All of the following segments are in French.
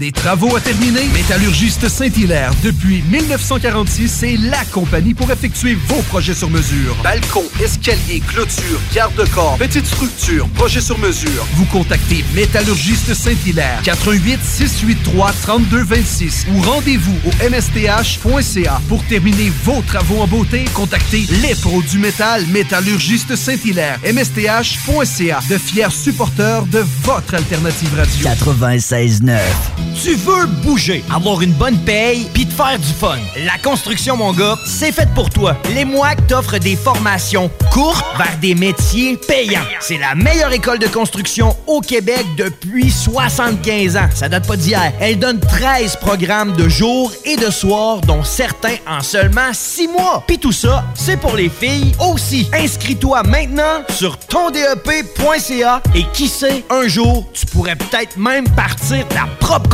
Des travaux à terminer? Métallurgiste Saint-Hilaire, depuis 1946, c'est la compagnie pour effectuer vos projets sur mesure. Balcon, escalier, clôture, garde-corps, petite structure, projet sur mesure. Vous contactez Métallurgiste Saint-Hilaire, 88 683 3226 ou rendez-vous au msth.ca. Pour terminer vos travaux en beauté, contactez les pros du métal Métallurgiste Saint-Hilaire, msth.ca. De fiers supporters de votre alternative radio. 96.9 tu veux bouger, avoir une bonne paye, puis te faire du fun. La construction, mon gars, c'est fait pour toi. Les MOAC t'offrent des formations courtes vers des métiers payants. C'est la meilleure école de construction au Québec depuis 75 ans. Ça date pas d'hier. Elle donne 13 programmes de jour et de soir, dont certains en seulement 6 mois. Puis tout ça, c'est pour les filles aussi. Inscris-toi maintenant sur tondep.ca et qui sait, un jour, tu pourrais peut-être même partir ta propre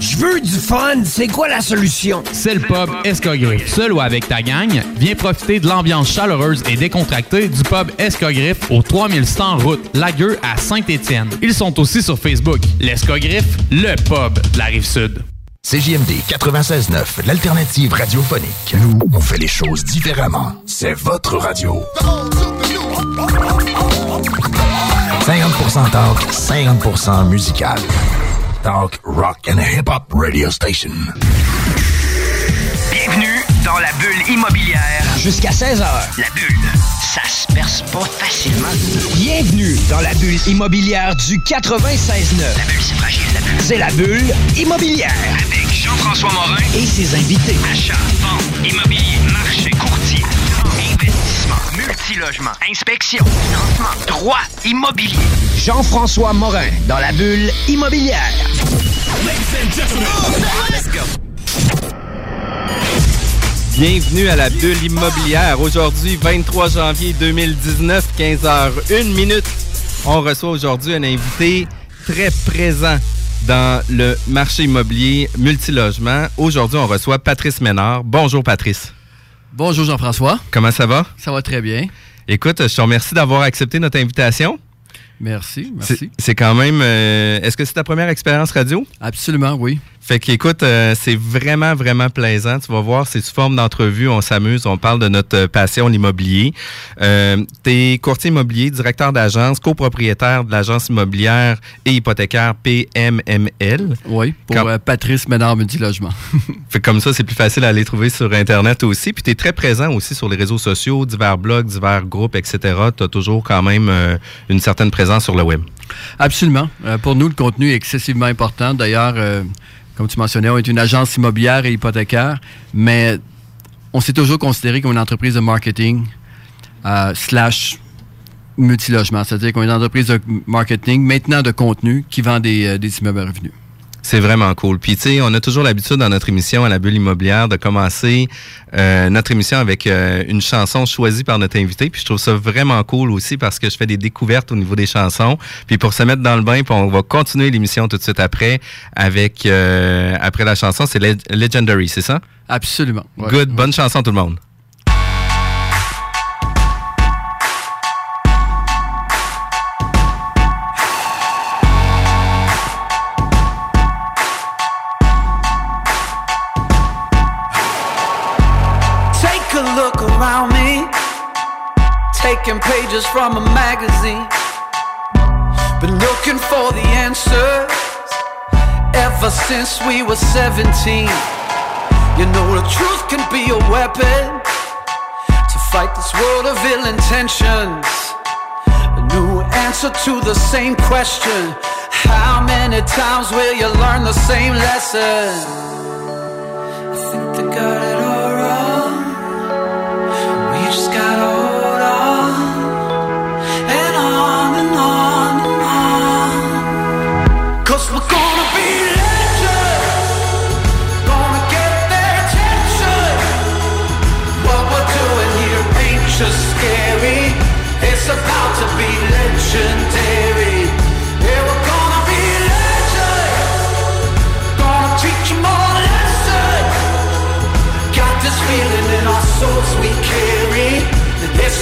Je veux du fun, c'est quoi la solution? C'est le pub Escogriffe. Seul ou avec ta gang, viens profiter de l'ambiance chaleureuse et décontractée du pub Escogriffe au 3100 route Lagueux à Saint-Étienne. Ils sont aussi sur Facebook. L'Escogriffe, le pub de la Rive-Sud. CJMD 96.9, l'alternative radiophonique. Nous, on fait les choses différemment. C'est votre radio. 50% talk, 50% musical. Talk, rock and hip-hop radio station. Bienvenue dans la bulle immobilière. Jusqu'à 16h. La bulle, ça se perce pas facilement. Bienvenue dans la bulle immobilière du 96.9. La bulle, c'est fragile, la bulle. C'est la bulle immobilière. Avec Jean-François Morin et ses invités. Achat, vente, immobilier, marché, courtier, investissement, multilogement, inspection, financement, droit immobilier. Jean-François Morin dans la bulle immobilière. Bienvenue à la bulle immobilière. Aujourd'hui, 23 janvier 2019, 15h01 minute. On reçoit aujourd'hui un invité très présent dans le marché immobilier multilogement. Aujourd'hui, on reçoit Patrice Ménard. Bonjour Patrice. Bonjour Jean-François. Comment ça va? Ça va très bien. Écoute, je te remercie d'avoir accepté notre invitation. Merci, merci. C'est quand même. euh, Est-ce que c'est ta première expérience radio? Absolument, oui. Fait qu'écoute, euh, c'est vraiment, vraiment plaisant. Tu vas voir, c'est sous forme d'entrevue, on s'amuse, on parle de notre euh, passion, l'immobilier. Euh, tu es courtier immobilier, directeur d'agence, copropriétaire de l'agence immobilière et hypothécaire PMML. Oui, pour Quand- euh, Patrice Ménard Multilogement. Fait que comme ça, c'est plus facile à les trouver sur Internet aussi. Puis tu es très présent aussi sur les réseaux sociaux, divers blogs, divers groupes, etc. Tu as toujours quand même euh, une certaine présence sur le web. Absolument. Pour nous, le contenu est excessivement important. D'ailleurs, euh, comme tu mentionnais, on est une agence immobilière et hypothécaire, mais on s'est toujours considéré comme une entreprise de marketing euh, slash multilogement. C'est-à-dire qu'on est une entreprise de marketing, maintenant de contenu, qui vend des, euh, des immeubles à revenus. C'est vraiment cool. Puis, tu sais, on a toujours l'habitude dans notre émission à la bulle immobilière de commencer euh, notre émission avec euh, une chanson choisie par notre invité. Puis, je trouve ça vraiment cool aussi parce que je fais des découvertes au niveau des chansons. Puis, pour se mettre dans le bain, puis on va continuer l'émission tout de suite après avec, euh, après la chanson, c'est Leg- Legendary, c'est ça? Absolument. Ouais. Good. Bonne chanson, tout le monde. Magazine. Been looking for the answers ever since we were 17. You know, the truth can be a weapon to fight this world of ill intentions. A new answer to the same question How many times will you learn the same lesson? I think they got it all wrong. We just gotta hold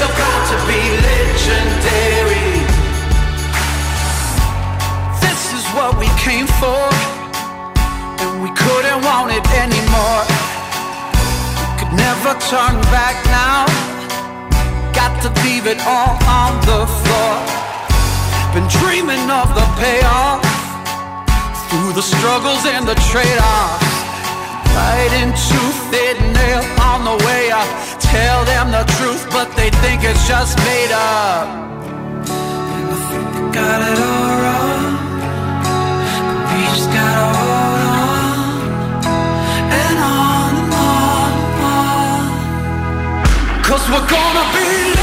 about to be legendary. This is what we came for, and we couldn't want it anymore. We could never turn back now. Got to leave it all on the floor. Been dreaming of the payoff through the struggles and the trade-offs. Fighting tooth and nail on the way up. Tell them the truth, but they think it's just made up. And I think they got it all wrong. But we just gotta hold on. And on and on and on. Cause we're gonna be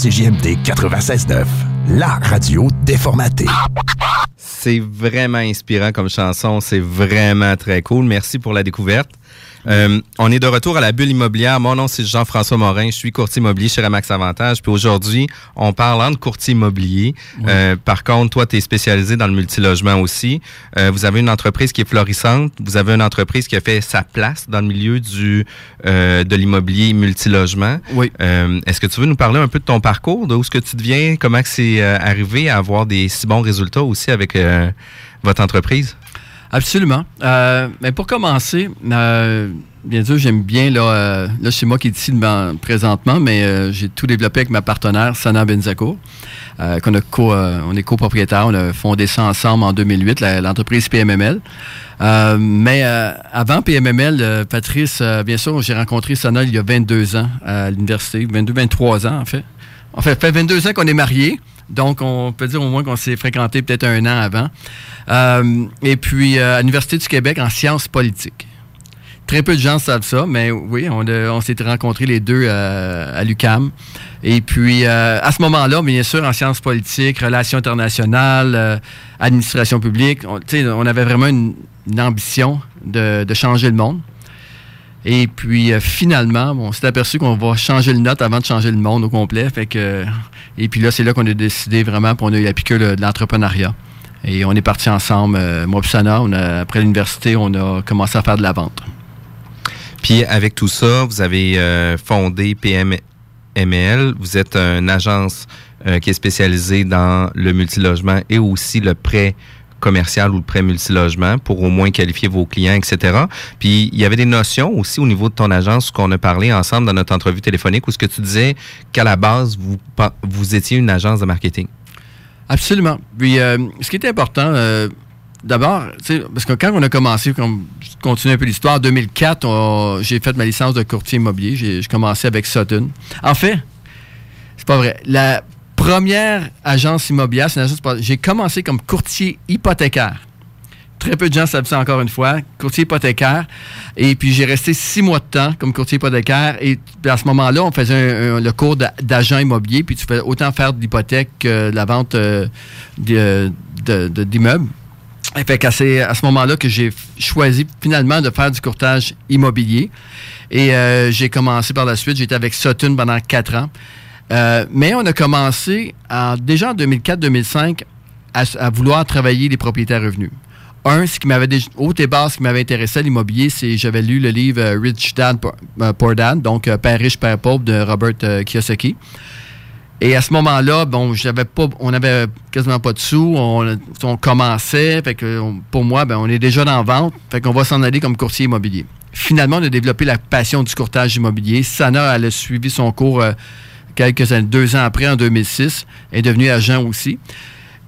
CJMD 96.9, la radio déformatée. C'est vraiment inspirant comme chanson. C'est vraiment très cool. Merci pour la découverte. Euh, on est de retour à la bulle immobilière. Mon nom, c'est Jean-François Morin. Je suis courtier immobilier chez Remax Avantage. Puis aujourd'hui, on parle entre courtier immobilier. Euh, par contre, toi, tu es spécialisé dans le multilogement aussi. Euh, vous avez une entreprise qui est florissante. Vous avez une entreprise qui a fait sa place dans le milieu du euh, de l'immobilier multilogement. Oui. Euh, Est-ce que tu veux nous parler un peu de ton parcours, de où ce que tu deviens, comment que c'est arrivé à avoir des si bons résultats aussi avec euh, votre entreprise? Absolument. Euh, mais pour commencer, euh, bien sûr, j'aime bien, là, euh, là c'est moi qui est ici devant- présentement, mais euh, j'ai tout développé avec ma partenaire, Sana Benzakour, euh, qu'on a co, euh, on est copropriétaire, on a fondé ça ensemble en 2008, la- l'entreprise PMML. Mais avant PMML, Patrice, bien sûr, j'ai rencontré Sana il y a 22 ans à l'université, 22, 23 ans en fait. En fait, fait 22 ans qu'on est mariés. Donc, on peut dire au moins qu'on s'est fréquenté peut-être un an avant. Euh, et puis, euh, à l'Université du Québec en sciences politiques. Très peu de gens savent ça, mais oui, on, s'est rencontrés les deux euh, à l'UCAM. Et puis, euh, à ce moment-là, bien sûr, en sciences politiques, relations internationales, administration publique, on, avait vraiment une, ambition de changer le monde. Et puis euh, finalement, bon, on s'est aperçu qu'on va changer le note avant de changer le monde au complet. Fait que, et puis là, c'est là qu'on a décidé vraiment, puis on a eu la piqûre de, l'entrepreneuriat. Et on est partis ensemble, euh, moi et Sana, on a- après l'université, on a commencé à faire de la vente. Puis avec tout ça, vous avez euh, fondé PMML. Vous êtes une agence euh, qui est spécialisée dans le multilogement et aussi le prêt commercial ou le prêt multilogement pour au moins qualifier vos clients, etc. Puis il y avait des notions aussi au niveau de ton agence qu'on a parlé ensemble dans notre entrevue téléphonique où ce que tu disais qu'à la base, vous, vous étiez une agence de marketing. Absolument. Puis, euh, ce qui était important, euh, d'abord, parce que quand on a commencé, comme je continue un peu l'histoire, en 2004, on- j'ai fait ma licence de courtier immobilier. J'ai commencé avec Sutton. En fait, c'est pas vrai. La première agence immobilière, c'est une agence. J'ai commencé comme courtier hypothécaire. très peu de gens savent ça encore une fois, courtier hypothécaire. Et puis j'ai resté six mois de temps comme courtier hypothécaire. Et à ce moment-là, on faisait le cours d'a- d'agent immobilier, puis tu fais autant faire de l'hypothèque que de la vente euh, d'immeubles. Et fait qu'à ces- à ce moment-là que j'ai choisi finalement de faire du courtage immobilier. Et euh, j'ai commencé par la suite, j'étais avec Sutton pendant quatre ans. Euh, mais on a commencé en- déjà en 2004-2005 à, à vouloir travailler les propriétaires revenus. Un, ce qui m'avait déjà, au départ, ce qui m'avait intéressé à l'immobilier, c'est j'avais lu le livre euh, Rich Dad Poor, euh, Dad, donc Père riche, Père pauvre de Robert Kiyosaki. Et à ce moment-là, bon, on avait quasiment pas de sous, on, commençait, fait que pour moi, ben, on est déjà dans la vente, fait qu'on va s'en aller comme courtier immobilier. Finalement, on a développé la passion du courtage immobilier. Sana, elle a suivi son cours quelques années, deux ans après, en 2006, est devenue agent aussi.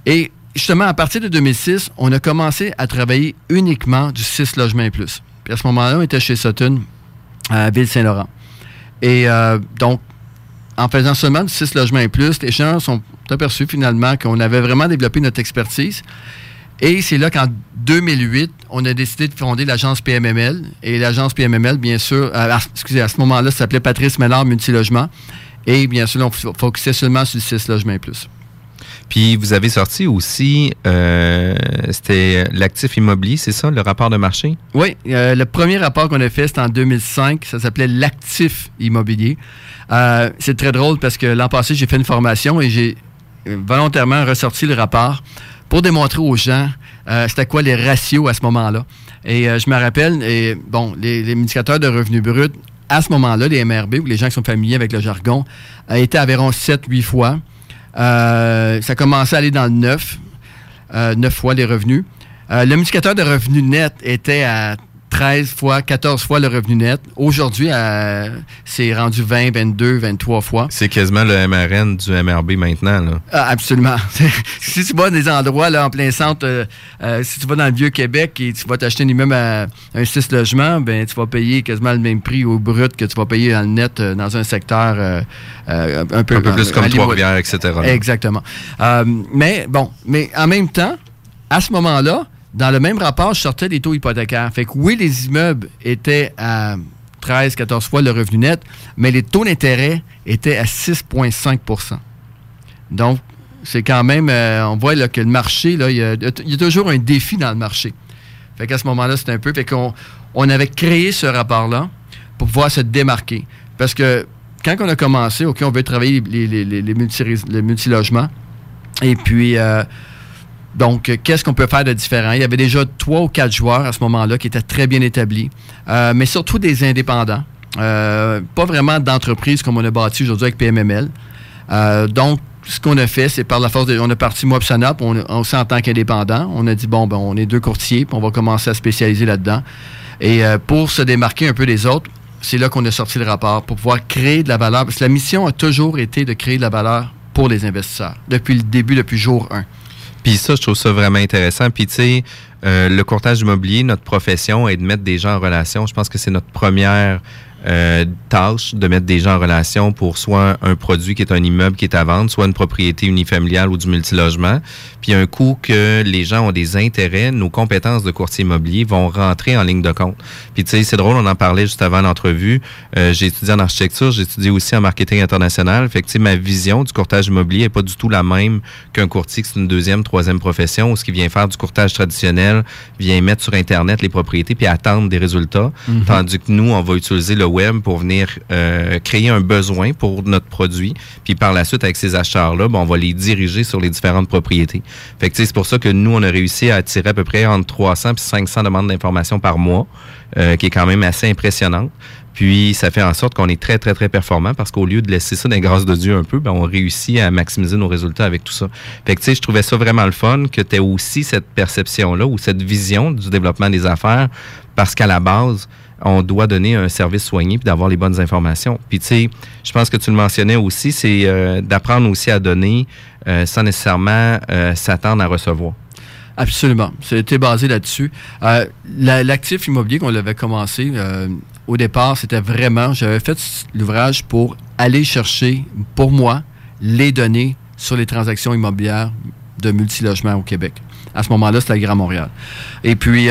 Et justement, à partir de 2006, on a commencé à travailler uniquement du 6 logements et plus. Puis à ce moment-là, on était chez Sutton, à Ville-Saint-Laurent. Et euh, donc, en faisant seulement du 6 logements et plus, les gens sont aperçus finalement qu'on avait vraiment développé notre expertise. Et c'est là qu'en 2008, on a décidé de fonder l'agence PMML. Et l'agence PMML, bien sûr, euh, excusez, à ce moment-là, s'appelait Patrice Ménard Multilogement. Et bien sûr, on focusait seulement sur le 6 logements et plus. Puis vous avez sorti aussi, euh, c'était l'actif immobilier, c'est ça, le rapport de marché? Oui, euh, le premier rapport qu'on a fait, c'était en 2005. Ça s'appelait l'actif immobilier. Euh, c'est très drôle parce que l'an passé, j'ai fait une formation et j'ai volontairement ressorti le rapport pour démontrer aux gens c'était quoi les ratios à ce moment-là. Et je me rappelle, et, bon, les, les indicateurs de revenus bruts, à ce moment-là, les MRB, ou les gens qui sont familiers avec le jargon, euh, étaient à environ 7-8 fois. Euh, ça commençait à aller dans le 9, euh, 9 fois les revenus. Euh, le multiplicateur de revenus net était à 13 fois, 14 fois le revenu net. Aujourd'hui, euh, c'est rendu 20, 22, 23 fois. C'est quasiment le MRN du MRB maintenant. Là. Ah, absolument. si tu vas dans des endroits là, en plein centre, euh, euh, si tu vas dans le Vieux-Québec et tu vas t'acheter un immeuble à un 6 logements, ben, tu vas payer quasiment le même prix au brut que tu vas payer dans le net euh, dans un secteur un peu, Un peu plus comme. Trois-Rivières, etc. là. Exactement. Euh, mais bon, mais en même temps, à ce moment-là, dans le même rapport, je sortais des taux hypothécaires. Fait que oui, les immeubles étaient à 13, 14 fois le revenu net, mais les taux d'intérêt étaient à 6,5% Donc, c'est quand même, euh, on voit là, que le marché, il y, a, toujours un défi dans le marché. Fait qu'à ce moment-là, c'est un peu. Fait qu'on on avait créé ce rapport-là pour pouvoir se démarquer. Parce que quand on a commencé, OK, on veut travailler les, les, les, les, multi, les multilogements. Et puis, euh, donc, euh, qu'est-ce qu'on peut faire de différent? Il y avait déjà trois ou quatre joueurs à ce moment-là qui étaient très bien établis, euh, mais surtout des indépendants. Euh, pas vraiment d'entreprise comme on a bâti aujourd'hui avec PMML. Donc, ce qu'on a fait, c'est par la force de. On a parti moi on, on s'est en tant qu'indépendant. On a dit, bon, ben, on est deux courtiers, on va commencer à spécialiser là-dedans. Et pour se démarquer un peu des autres, c'est là qu'on a sorti le rapport, pour pouvoir créer de la valeur. Parce que la mission a toujours été de créer de la valeur pour les investisseurs, depuis le début, depuis jour 1. Puis ça, je trouve ça vraiment intéressant. Puis tu sais, euh, le courtage immobilier, notre profession est de mettre des gens en relation. Je pense que c'est notre première euh, tâche de mettre des gens en relation pour soit un produit qui est un immeuble qui est à vendre, soit une propriété unifamiliale ou du multilogement. Puis un coup que les gens ont des intérêts, nos compétences de courtier immobilier vont rentrer en ligne de compte. Puis tu sais, c'est drôle, on en parlait juste avant l'entrevue. Euh, j'ai étudié en architecture, j'ai étudié aussi en marketing international. Fait que ma vision du courtage immobilier est pas du tout la même qu'un courtier qui c'est une deuxième, troisième profession, ou ce qui vient faire du courtage traditionnel, vient mettre sur Internet les propriétés puis attendre des résultats. Mhm. Tandis que nous, on va utiliser le pour venir euh, créer un besoin pour notre produit. Puis par la suite, avec ces acheteurs-là, ben, on va les diriger sur les différentes propriétés. Fait que c'est pour ça que nous, on a réussi à attirer à peu près entre 300 et 500 demandes d'informations par mois, euh, qui est quand même assez impressionnante. Puis ça fait en sorte qu'on est très, très, très performant parce qu'au lieu de laisser ça dans la grâce de Dieu un peu, ben, on réussit à maximiser nos résultats avec tout ça. Fait que tu sais, je trouvais ça vraiment le fun que tu aies aussi cette perception-là ou cette vision du développement des affaires parce qu'à la base, on doit donner un service soigné puis d'avoir les bonnes informations. Puis tu sais, je pense que tu le mentionnais aussi, c'est euh, d'apprendre aussi à donner euh, sans nécessairement euh, s'attendre à recevoir. Absolument. C'était basé là-dessus. La- L'actif immobilier qu'on avait commencé, au départ, c'était vraiment, j'avais fait l'ouvrage pour aller chercher, pour moi, les données sur les transactions immobilières de multilogements au Québec. À ce moment-là, c'était le Grand Montréal. Et puis,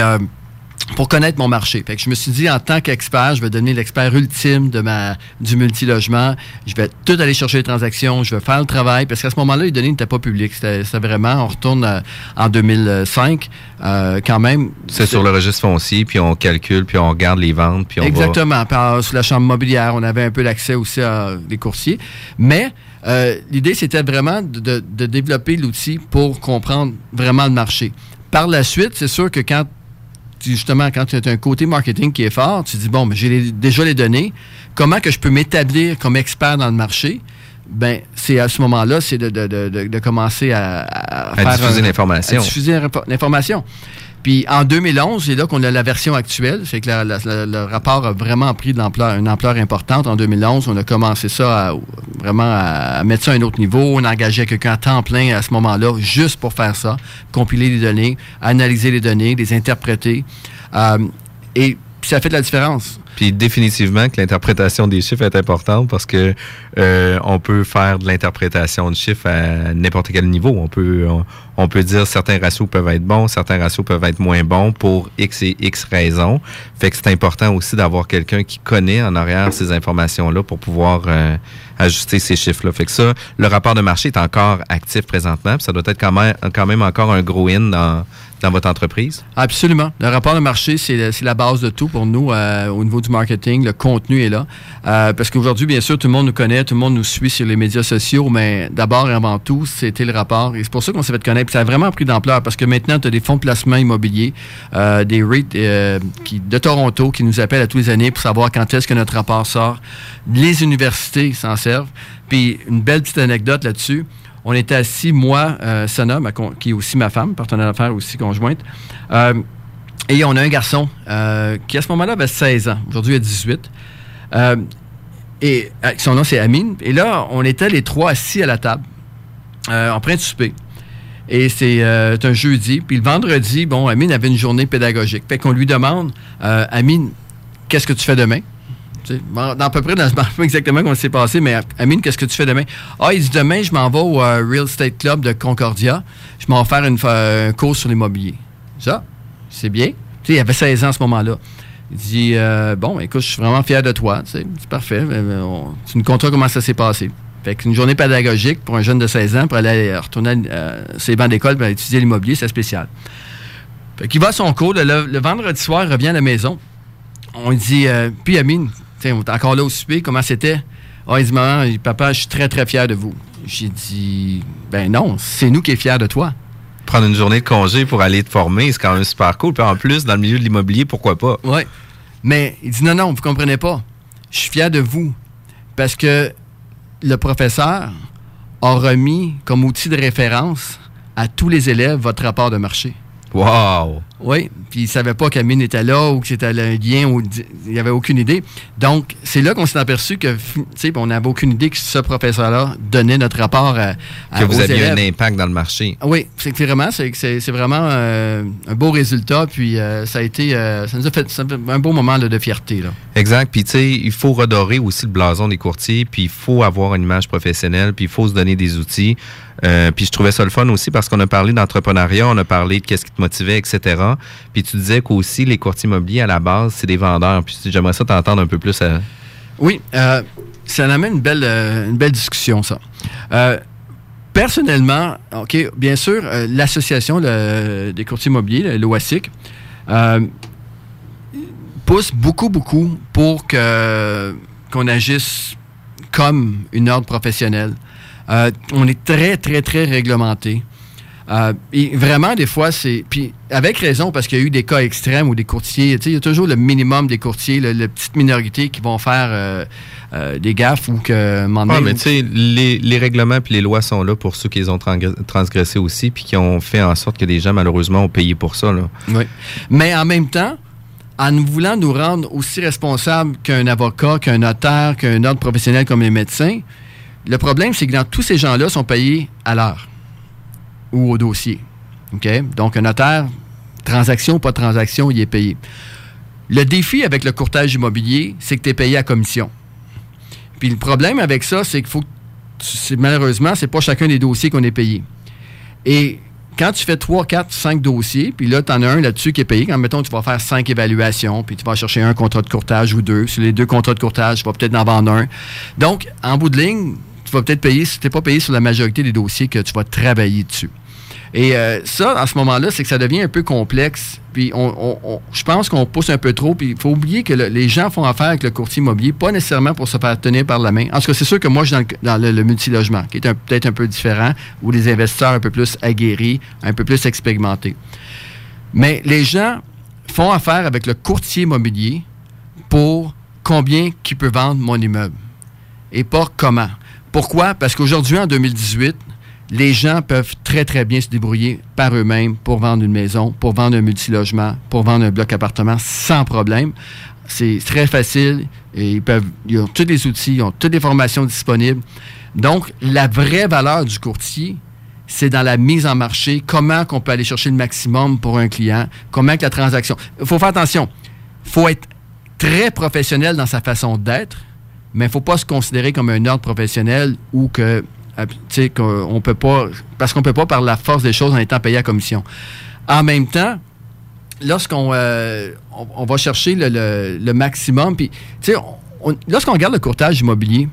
pour connaître mon marché. Fait que je me suis dit, en tant qu'expert, je vais devenir l'expert ultime de ma, du multilogement. Je vais tout aller chercher les transactions, je vais faire le travail, parce qu'à ce moment-là, les données n'étaient pas publiques. C'était vraiment, on retourne euh, en 2005, euh, quand même. C'est sur le registre foncier, puis on calcule, puis on regarde les ventes, puis on va- Exactement. Par, sur la chambre mobilière, on avait un peu l'accès aussi à des courtiers. Mais euh, l'idée, c'était vraiment de, de- de développer l'outil pour comprendre vraiment le marché. Par la suite, c'est sûr que quand justement, quand tu as un côté marketing qui est fort, tu dis, bon, mais j'ai les- déjà les données, comment que je peux m'établir comme expert dans le marché? Ben, c'est à ce moment-là, c'est de, de- de- de- commencer à, à, À faire diffuser l'information. à diffuser l'info- l'information. Puis en 2011, c'est là qu'on a la version actuelle. C'est que le rapport a vraiment pris de l'ampleur, une ampleur importante. En 2011, on a commencé ça à, vraiment à mettre ça à un autre niveau. On engagé quelqu'un à temps plein à ce moment-là, juste pour faire ça, compiler les données, analyser les données, les interpréter. Euh, et ça fait de la différence. Puis définitivement que l'interprétation des chiffres est importante parce que euh, on peut faire de l'interprétation de chiffres à n'importe quel niveau. On peut on, peut dire certains ratios peuvent être bons, certains ratios peuvent être moins bons pour X et X raisons. Fait que c'est important aussi d'avoir quelqu'un qui connaît en arrière ces informations-là pour pouvoir euh, ajuster ces chiffres-là. Fait que ça, le rapport de marché est encore actif présentement. puis ça doit être quand même, quand même encore un gros in dans, dans votre entreprise? Absolument. Le rapport de marché, c'est la, base de tout pour nous euh, au niveau du marketing. Le contenu est là. Euh, parce qu'aujourd'hui, bien sûr, tout le monde nous connaît, tout le monde nous suit sur les médias sociaux, mais d'abord et avant tout, c'était le rapport. Et c'est pour ça qu'on s'est fait connaître. Ça a vraiment pris d'ampleur parce que maintenant, tu as des fonds de placement immobiliers, euh, des REIT euh, qui, de Toronto qui nous appellent à tous les années pour savoir quand est-ce que notre rapport sort. Les universités s'en servent. Puis une belle petite anecdote là-dessus. On était assis, moi, euh, Sana, qui est aussi ma femme, partenaire d'affaires aussi conjointe. Euh, et on a un garçon euh, qui, à ce moment-là, avait 16 ans. Aujourd'hui, il a 18. Euh, et son nom, c'est Amine. Et là, on était les trois assis à la table, en train de. Et c'est un jeudi. Puis le vendredi, bon, Amine avait une journée pédagogique. Fait qu'on lui demande, Amine, qu'est-ce que tu fais demain? Dans à peu près, dans, je ne pas exactement comment c'est passé, mais Amine, qu'est-ce que tu fais demain? Ah, il dit demain, je m'en vais au euh, Real Estate Club de Concordia. Je m'en vais faire une, un cours sur l'immobilier. Ça, c'est bien. Tu sais, il avait 16 ans à ce moment-là. Il dit euh, Bon, écoute, je suis vraiment fier de toi. C'est parfait. Tu nous conteras comment ça s'est passé. Fait qu'une journée pédagogique pour un jeune de 16 ans pour aller euh, retourner euh, ses bancs d'école pour étudier l'immobilier, c'est spécial. Fait qu'il va à son cours. Le, le vendredi soir, il revient à la maison. On dit Puis Amine, on est encore là au souper, comment c'était? Ah, il dit Maman, papa, je suis très, très fier de vous. J'ai dit Ben non, c'est nous qui sommes fiers de toi. Prendre une journée de congé pour aller te former, c'est quand même super cool. Puis en plus, dans le milieu de l'immobilier, pourquoi pas? Oui. Mais il dit non, non, vous comprenez pas. Je suis fier de vous. Parce que le professeur a remis comme outil de référence à tous les élèves votre rapport de marché. Wow! Oui, puis il savait pas qu'Amine était là ou que c'était un lien, ou il n'y avait aucune idée. Donc, c'est là qu'on s'est aperçu que, tu sais, on n'avait aucune idée que ce professeur-là donnait notre rapport à, à Que vous aviez élèves. un impact dans le marché. Oui, c'est vraiment, c'est, vraiment euh, un beau résultat, puis euh, ça a été, euh, ça nous a fait, ça fait un beau moment là, de fierté. Là. Exact. Puis, tu sais, il faut redorer aussi le blason des courtiers, puis il faut avoir une image professionnelle, puis il faut se donner des outils. Euh, puis je trouvais ça le fun aussi parce qu'on a parlé d'entrepreneuriat, on a parlé de qu'est-ce qui te motivait, etc. Puis tu disais qu'aussi les courtiers immobiliers, à la base, c'est des vendeurs. Puis j'aimerais ça t'entendre un peu plus à... Oui, euh, ça amène une belle, euh, une belle discussion, ça. Euh, personnellement, OK, bien sûr, euh, l'association des courtiers immobiliers, l'OASIC, euh, pousse beaucoup, beaucoup pour qu'on agisse comme une ordre professionnelle. Euh, on est très, très, très réglementé. Euh, et vraiment, des fois, c'est. Puis, avec raison, parce qu'il y a eu des cas extrêmes où des courtiers. Tu sais, il y a toujours le minimum des courtiers, la petite minorité qui vont faire euh, euh, des gaffes ou que. Ah, mais tu sais, les, les règlements puis les lois sont là pour ceux qui les ont transgr- transgressés aussi, puis qui ont fait en sorte que des gens, malheureusement, ont payé pour ça. Là. Oui. Mais en même temps, en voulant nous rendre aussi responsables qu'un avocat, qu'un notaire, qu'un ordre professionnel comme les médecins, le problème, c'est que dans tous ces gens-là sont payés à l'heure ou au dossier. Donc, un notaire, transaction ou pas transaction, il est payé. Le défi avec le courtage immobilier, c'est que tu es payé à commission. Puis le problème avec ça, c'est qu'il faut. que tu- Malheureusement, c'est pas chacun des dossiers qu'on est payé. Et quand tu fais 3, 4, 5 dossiers, puis là, tu en as un là-dessus qui est payé, quand mettons, tu vas faire 5 évaluations, puis tu vas chercher un contrat de courtage ou deux. Sur les deux contrats de courtage, tu vas peut-être en vendre un. Donc, en bout de ligne, tu vas peut-être payer, si tu n'es pas payé sur la majorité des dossiers que tu vas travailler dessus. Et euh, ça, à ce moment-là, c'est que ça devient un peu complexe. Puis on, je pense qu'on pousse un peu trop. Puis il faut oublier que les gens font affaire avec le courtier immobilier, pas nécessairement pour se faire tenir par la main. En tout cas, c'est sûr que moi, je suis dans le, multilogement, qui est peut-être un peu différent, où les investisseurs un peu plus aguerris, un peu plus expérimentés. Mais les gens font affaire avec le courtier immobilier pour combien qui peut vendre mon immeuble et pas comment. Pourquoi? Parce qu'aujourd'hui, en 2018, les gens peuvent très, très bien se débrouiller par eux-mêmes pour vendre une maison, pour vendre un multilogement, pour vendre un bloc appartement sans problème. C'est très facile et ils, ils ont tous les outils, ils ont toutes les formations disponibles. Donc, la vraie valeur du courtier, c'est dans la mise en marché, comment qu'on peut aller chercher le maximum pour un client, comment que la transaction... Il faut faire attention, il faut être très professionnel dans sa façon d'être, mais il ne faut pas se considérer comme un ordre professionnel ou que qu'on peut pas, parce qu'on peut pas par la force des choses en étant payé à commission. En même temps, lorsqu'on euh, on, va chercher le, maximum, puis lorsqu'on regarde le courtage immobilier,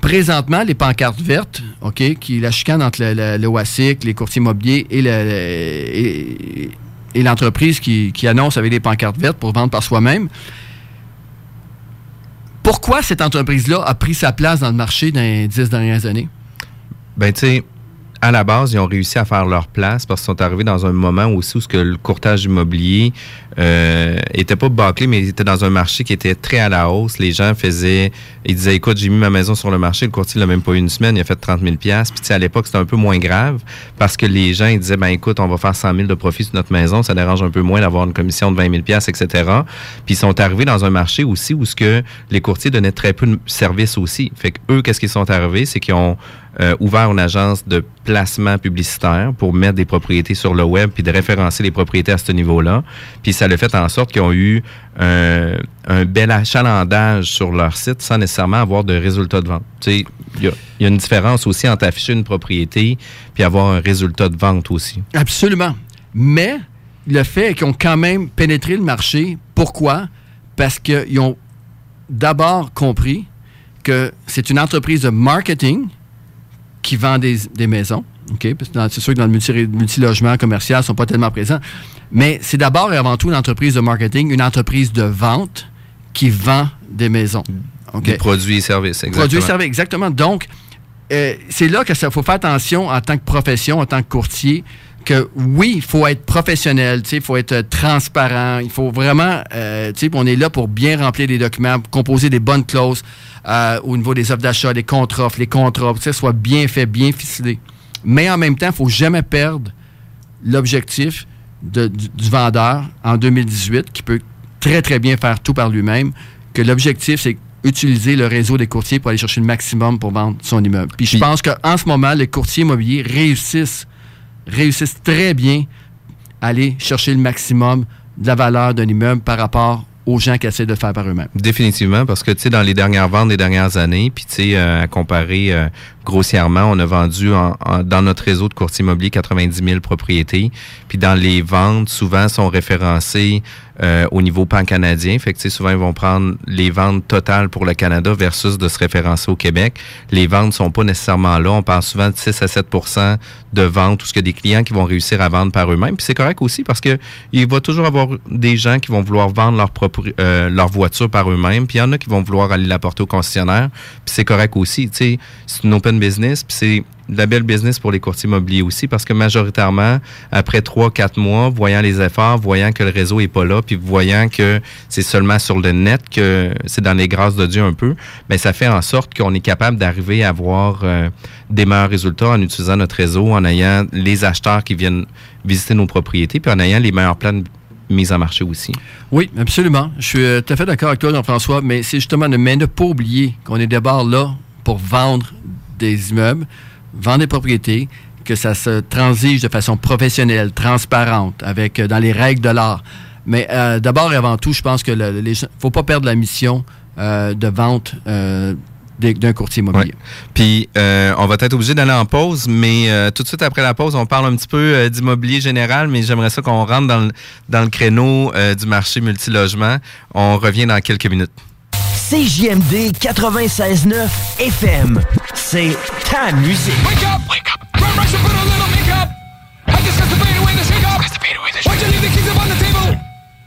présentement, les pancartes vertes, OK, qui la chicane entre le, le, les courtiers immobiliers et, et, l'entreprise qui, qui, annonce avec des pancartes vertes pour vendre par soi-même. Pourquoi cette entreprise-là a pris sa place dans le marché dans les dix dernières années? Ben, tu à la base, ils ont réussi à faire leur place parce qu'ils sont arrivés dans un moment aussi où ce que le courtage immobilier euh, était pas bâclé, mais était dans un marché qui était très à la hausse. Les gens faisaient, ils disaient, écoute, j'ai mis ma maison sur le marché, le courtier l'a même pas eu une semaine, il a fait 30 000 Puis à l'époque, c'était un peu moins grave parce que les gens, ils disaient, ben écoute, on va faire 100 000 de profit sur notre maison, ça dérange un peu moins d'avoir une commission de 20 000 etc. Puis ils sont arrivés dans un marché aussi où ce que les courtiers donnaient très peu de services aussi. Fait que eux, qu'est-ce qu'ils sont arrivés, c'est qu'ils ont euh, ouvert une agence de placement publicitaire pour mettre des propriétés sur le web puis de référencer les propriétés à ce niveau-là. Puis ça le fait en sorte qu'ils ont eu un, bel achalandage sur leur site sans nécessairement avoir de résultat de vente. Tu sais, il y, a une différence aussi entre afficher une propriété puis avoir un résultat de vente aussi. Absolument. Mais le fait qu'ils ont quand même pénétré le marché, pourquoi? Parce qu'ils ont d'abord compris que c'est une entreprise de marketing qui vend des, maisons. OK? C'est sûr que dans le multilogement commercial, ils ne sont pas tellement présents. Mais c'est d'abord et avant tout une entreprise de marketing, une entreprise de vente qui vend des maisons. Des produits et services, exactement. Produits et services, exactement. Donc, euh, c'est là qu'il faut faire attention en tant que profession, en tant que courtier, que oui, il faut être professionnel, il faut être transparent, il faut vraiment, euh, on est là pour bien remplir les documents, composer des bonnes clauses euh, au niveau des offres d'achat, des contre-offres, les contrats, que soit bien fait, bien ficelé. Mais en même temps, il ne faut jamais perdre l'objectif du, du, vendeur en 2018, qui peut très, très bien faire tout par lui-même, que l'objectif, c'est utiliser le réseau des courtiers pour aller chercher le maximum pour vendre son immeuble. Puis je pense qu'en ce moment, les courtiers immobiliers réussissent réussissent très bien à aller chercher le maximum de la valeur d'un immeuble par rapport aux gens qui essaient de faire par eux-mêmes. Définitivement, parce que, tu sais, dans les dernières ventes des dernières années, puis, tu sais, euh, à comparer euh, grossièrement, on a vendu dans notre réseau de courtier immobilier 90 000 propriétés. Puis dans les ventes, souvent sont référencées euh, au niveau pan-canadien. Fait que souvent, ils vont prendre les ventes totales pour le Canada versus de se référencer au Québec. Les ventes sont pas nécessairement là. On parle souvent de 6 à 7% de ventes ou ce que des clients qui vont réussir à vendre par eux-mêmes. Puis c'est correct aussi parce que il va toujours avoir des gens qui vont vouloir vendre leur propre euh, voiture par eux-mêmes. Puis il y en a qui vont vouloir aller la porter au concessionnaire. Puis c'est correct aussi. C'est une open business, puis c'est de la belle business pour les courtiers immobiliers aussi, parce que majoritairement, après trois, quatre mois, voyant les efforts, voyant que le réseau est pas là, puis voyant que c'est seulement sur le net, que c'est dans les grâces de Dieu un peu, mais ben, ça fait en sorte qu'on est capable d'arriver à avoir euh, des meilleurs résultats en utilisant notre réseau, en ayant les acheteurs qui viennent visiter nos propriétés, puis en ayant les meilleurs plans de mise en marché aussi. Oui, absolument. Je suis euh, tout à fait d'accord avec toi, Jean-François, mais c'est justement de ne pas oublier qu'on est d'abord là pour vendre des immeubles, vendre des propriétés, que ça se transige de façon professionnelle, transparente, avec euh, dans les règles de l'art. Mais euh, d'abord et avant tout, je pense que ne faut pas perdre la mission euh, de vente d'un courtier immobilier. Puis, on va être obligé d'aller en pause, mais tout de suite après la pause, on parle un petit peu d'immobilier général, mais j'aimerais ça qu'on rentre dans le, dans le créneau du marché multilogement. On revient dans quelques minutes. CJMD 96.9 FM. C'est ta musique. Wake up! Wake up! Run, rush, and put a little makeup. I discuss the fade away the shake up. Why'd you leave the up on the table?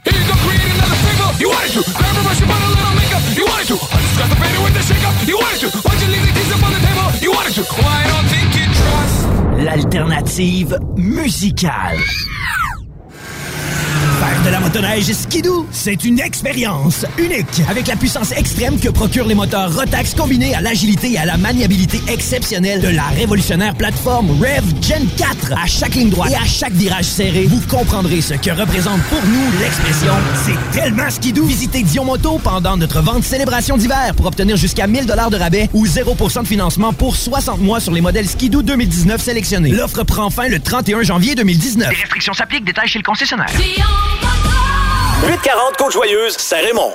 Here you go, create another fable. You wanted to. Grab a brush and put a little makeup. You wanted to. I discuss the fade away the shake up. You wanted to. Why'd you leave the up on the table? You wanted to. I don't think you trust. L'alternative musicale. Faire de la motoneige skidoo, c'est une expérience unique. Avec la puissance extrême que procurent les moteurs Rotax combinés à l'agilité et à la maniabilité exceptionnelle de la révolutionnaire plateforme Rev Gen 4. À chaque ligne droite et à chaque virage serré, vous comprendrez ce que représente pour nous l'expression « C'est tellement skidoo ». Visitez Dion Moto pendant notre vente célébration d'hiver pour obtenir jusqu'à 1000 de rabais ou 0% de financement pour 60 mois sur les modèles skidoo 2019 sélectionnés. L'offre prend fin le 31 janvier 2019. Des restrictions s'appliquent, détails chez le concessionnaire. 840 Côte-Joyeuse, Saint-Raymond.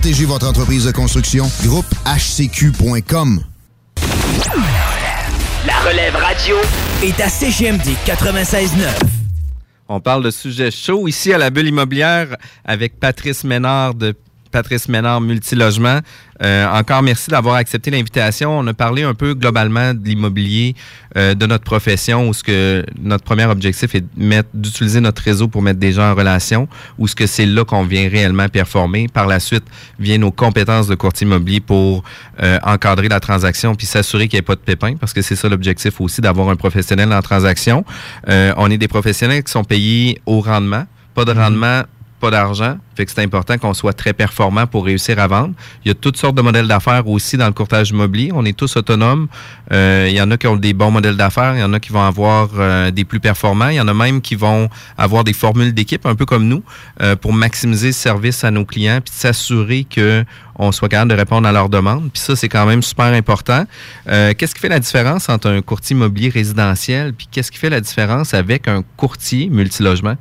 Protégez votre entreprise de construction. Groupe HCQ.com. La relève radio est à CGMD 96.9. On parle de sujets chauds ici à la bulle immobilière avec Patrice Ménard de Patrice Ménard Multilogement. Euh, encore merci d'avoir accepté l'invitation. On a parlé un peu globalement de l'immobilier, euh, de notre profession, où ce que notre premier objectif est de mettre- d'utiliser notre réseau pour mettre des gens en relation, où ce que c'est là qu'on vient réellement performer. Par la suite, viennent nos compétences de courtier immobilier pour euh, encadrer la transaction puis s'assurer qu'il n'y ait pas de pépins, parce que c'est ça l'objectif aussi, d'avoir un professionnel en transaction. Euh, on est des professionnels qui sont payés au rendement, pas de rendement pas d'argent. Fait que c'est important qu'on soit très performant pour réussir à vendre. Il y a toutes sortes de modèles d'affaires aussi dans le courtage immobilier. On est tous autonomes. Euh, il y en a qui ont des bons modèles d'affaires. Il y en a qui vont avoir euh, des plus performants. Il y en a même qui vont avoir des formules d'équipe, un peu comme nous, euh, pour maximiser le service à nos clients puis s'assurer que on soit capable de répondre à leurs demandes. Puis ça, c'est quand même super important. Qu'est-ce qui fait la différence entre un courtier immobilier résidentiel puis qu'est-ce qui fait la différence avec un courtier multilogement?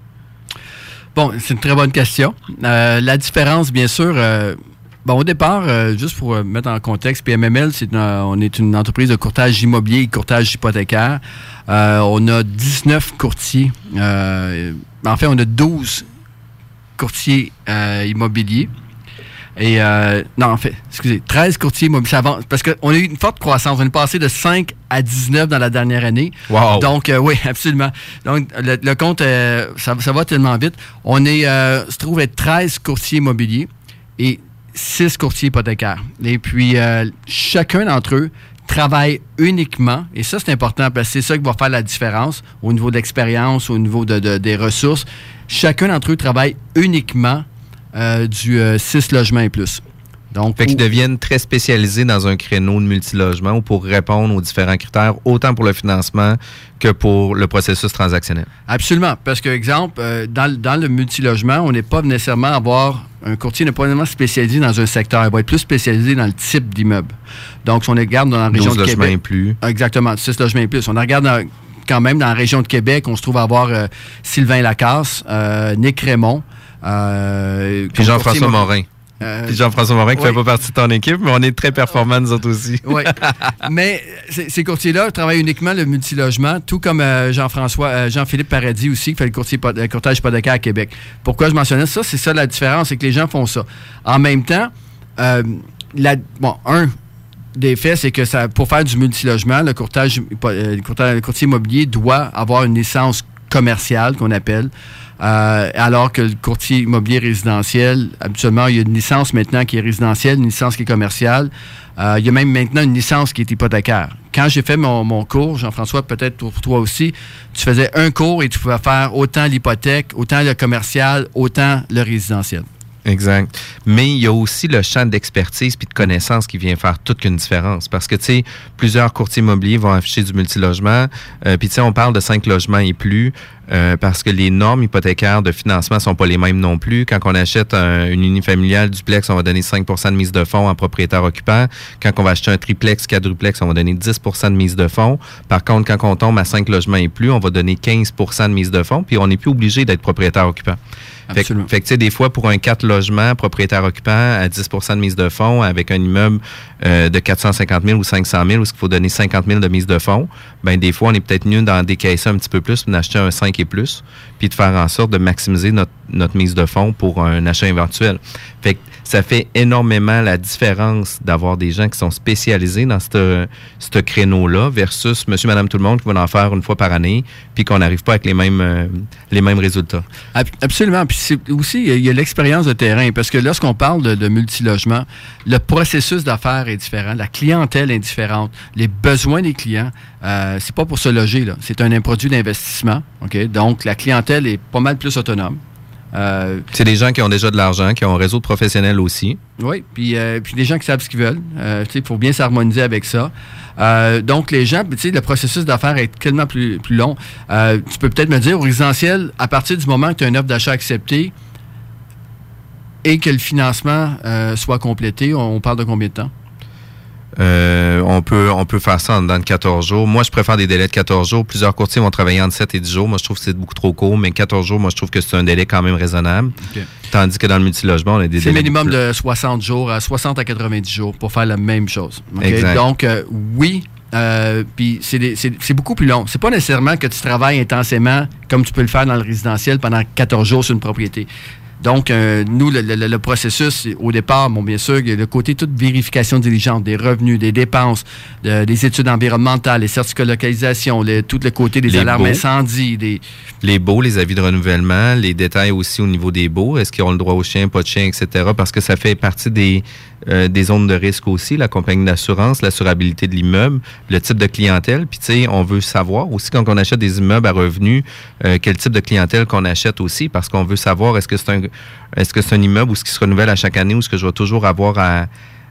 Bon, c'est une très bonne question. Euh, la différence, bien sûr, euh, bon, au départ, euh, juste pour euh, mettre en contexte, PMML, c'est on est une entreprise de courtage immobilier et courtage hypothécaire. Euh, on a 19 courtiers. Euh, en fait, on a 12 courtiers immobiliers. Et euh, non, en fait, excusez, 13 courtiers immobiliers. Parce qu'on a eu une forte croissance. On est passé de 5 à 19 dans la dernière année. Wow. Donc, euh, oui, absolument. Donc, le, le compte, euh, ça, ça va tellement vite. On est, euh, se trouve être 13 courtiers immobiliers et 6 courtiers hypothécaires. Et puis, euh, chacun d'entre eux travaille uniquement, et ça c'est important parce que c'est ça qui va faire la différence au niveau de l'expérience, au niveau de, de- des ressources. Chacun d'entre eux travaille uniquement du 6 logements et plus. Donc, Fait qu'ils deviennent très spécialisés dans un créneau de multilogement ou pour répondre aux différents critères, autant pour le financement que pour le processus transactionnel. Absolument. Parce que, exemple, euh, dans, le- dans le multilogement, on n'est pas nécessairement avoir. Un courtier n'est pas nécessairement spécialisé dans un secteur. Il va être plus spécialisé dans le type d'immeuble. Donc, si on regarde dans la région 12 de logements Québec. et plus. Exactement, 6 logements et plus. On regarde dans- quand même dans la région de Québec, on se trouve à avoir euh, Sylvain Lacasse, euh, Nick Raymond. Euh, Puis Jean-François Morin. Euh, Puis Jean-François Morin qui oui. fait pas partie de ton équipe, mais on est très performants nous autres aussi. Oui. Mais ces courtiers-là travaillent uniquement le multilogement, tout comme euh, Jean-François, euh, Jean-Philippe Paradis aussi, qui fait le courtier euh, courtage hypothécaire à Québec. Pourquoi je mentionnais ça? C'est ça la différence, c'est que les gens font ça. En même temps, la- bon, un des faits, c'est que ça, pour faire du multilogement, le, courtage, le courtage- le courtier immobilier doit avoir une licence commerciale qu'on appelle. Euh, alors que le courtier immobilier résidentiel, habituellement, il y a une licence maintenant qui est résidentielle, une licence qui est commerciale. Euh, il y a même maintenant une licence qui est hypothécaire. Quand j'ai fait mon, cours, Jean-François, peut-être pour toi aussi, tu faisais un cours et tu pouvais faire autant l'hypothèque, autant le commercial, autant le résidentiel. Exact. Mais il y a aussi le champ d'expertise puis de connaissances qui vient faire toute une différence. Parce que, tu sais, plusieurs courtiers immobiliers vont afficher du multilogement. Euh, puis, tu sais, on parle de cinq logements et plus. Euh, parce que les normes hypothécaires de financement sont pas les mêmes non plus. Quand on achète un- une unifamiliale duplex, on va donner 5% de mise de fonds en propriétaire occupant. Quand on va acheter un triplex, quadruplex, on va donner 10% de mise de fonds. Par contre, quand on tombe à 5 logements et plus, on va donner 15% de mise de fonds, puis on n'est plus obligé d'être propriétaire occupant. Fait, que- fait que, tu sais, des fois, pour un 4 logements, propriétaire occupant, à 10% de mise de fonds, avec un immeuble euh, de 450 000 ou 500 000, où il faut donner 50 000 de mise de fonds, ben des fois, on est peut-être mieux d'en décaisser un petit peu plus, d'acheter un 5 et plus, puis de faire en sorte de maximiser notre, notre mise de fonds pour un achat éventuel. Fait que ça fait énormément la différence d'avoir des gens qui sont spécialisés dans ce créneau-là versus monsieur, madame, tout le monde qui va en faire une fois par année, puis qu'on n'arrive pas avec les mêmes, euh, résultats. Ab- Absolument. Puis aussi, il y a- l'expérience de terrain. Parce que lorsqu'on parle de, multilogement, le processus d'affaires est différent, la clientèle est différente, les besoins des clients, euh, c'est pas pour se loger, là. C'est un, produit d'investissement. Donc, la clientèle est pas mal plus autonome. Euh, C'est des gens qui ont déjà de l'argent, qui ont un réseau de professionnels aussi. oui, puis, euh, puis des gens qui savent ce qu'ils veulent. Euh, il faut bien s'harmoniser avec ça. Donc, les gens, tu sais, le processus d'affaires est tellement plus, plus long. Tu peux peut-être me dire, au résidentiel, à partir du moment que tu as une offre d'achat acceptée et que le financement soit complété, on, on parle de combien de temps? Euh, on peut on peut faire ça en dedans de 14 jours. Moi, je préfère des délais de 14 jours. Plusieurs courtiers vont travailler entre 7 et 10 jours. Moi, je trouve que c'est beaucoup trop court, mais 14 jours, moi, je trouve que c'est un délai quand même raisonnable. Tandis que dans le multilogement, on a des C'est délais. minimum beaucoup de 60 jours, à 60 à 90 jours pour faire la même chose. Exact. Donc, euh, oui, euh, puis c'est c'est c'est beaucoup plus long. C'est pas nécessairement que tu travailles intensément comme tu peux le faire dans le résidentiel pendant 14 jours sur une propriété. Donc, euh, nous, le, le- le processus, au départ, bon, bien sûr, il y a le côté toute vérification diligente des revenus, des dépenses, de- des études environnementales, les certificats de localisation, le- tout le côté des Les alarmes incendies, des, Les baux, les avis de renouvellement, les détails aussi au niveau des baux. Est-ce qu'ils ont le droit au chien, pas de chien, etc. Parce que ça fait partie des, euh, des zones de risque aussi, la compagnie d'assurance, l'assurabilité de l'immeuble, le type de clientèle. Puis, tu sais, on veut savoir aussi quand on achète des immeubles à revenus, euh, quel type de clientèle qu'on achète aussi, parce qu'on veut savoir est-ce que c'est un, est-ce que c'est un immeuble ou ce qui se renouvelle à chaque année ou est-ce que je vais toujours avoir à,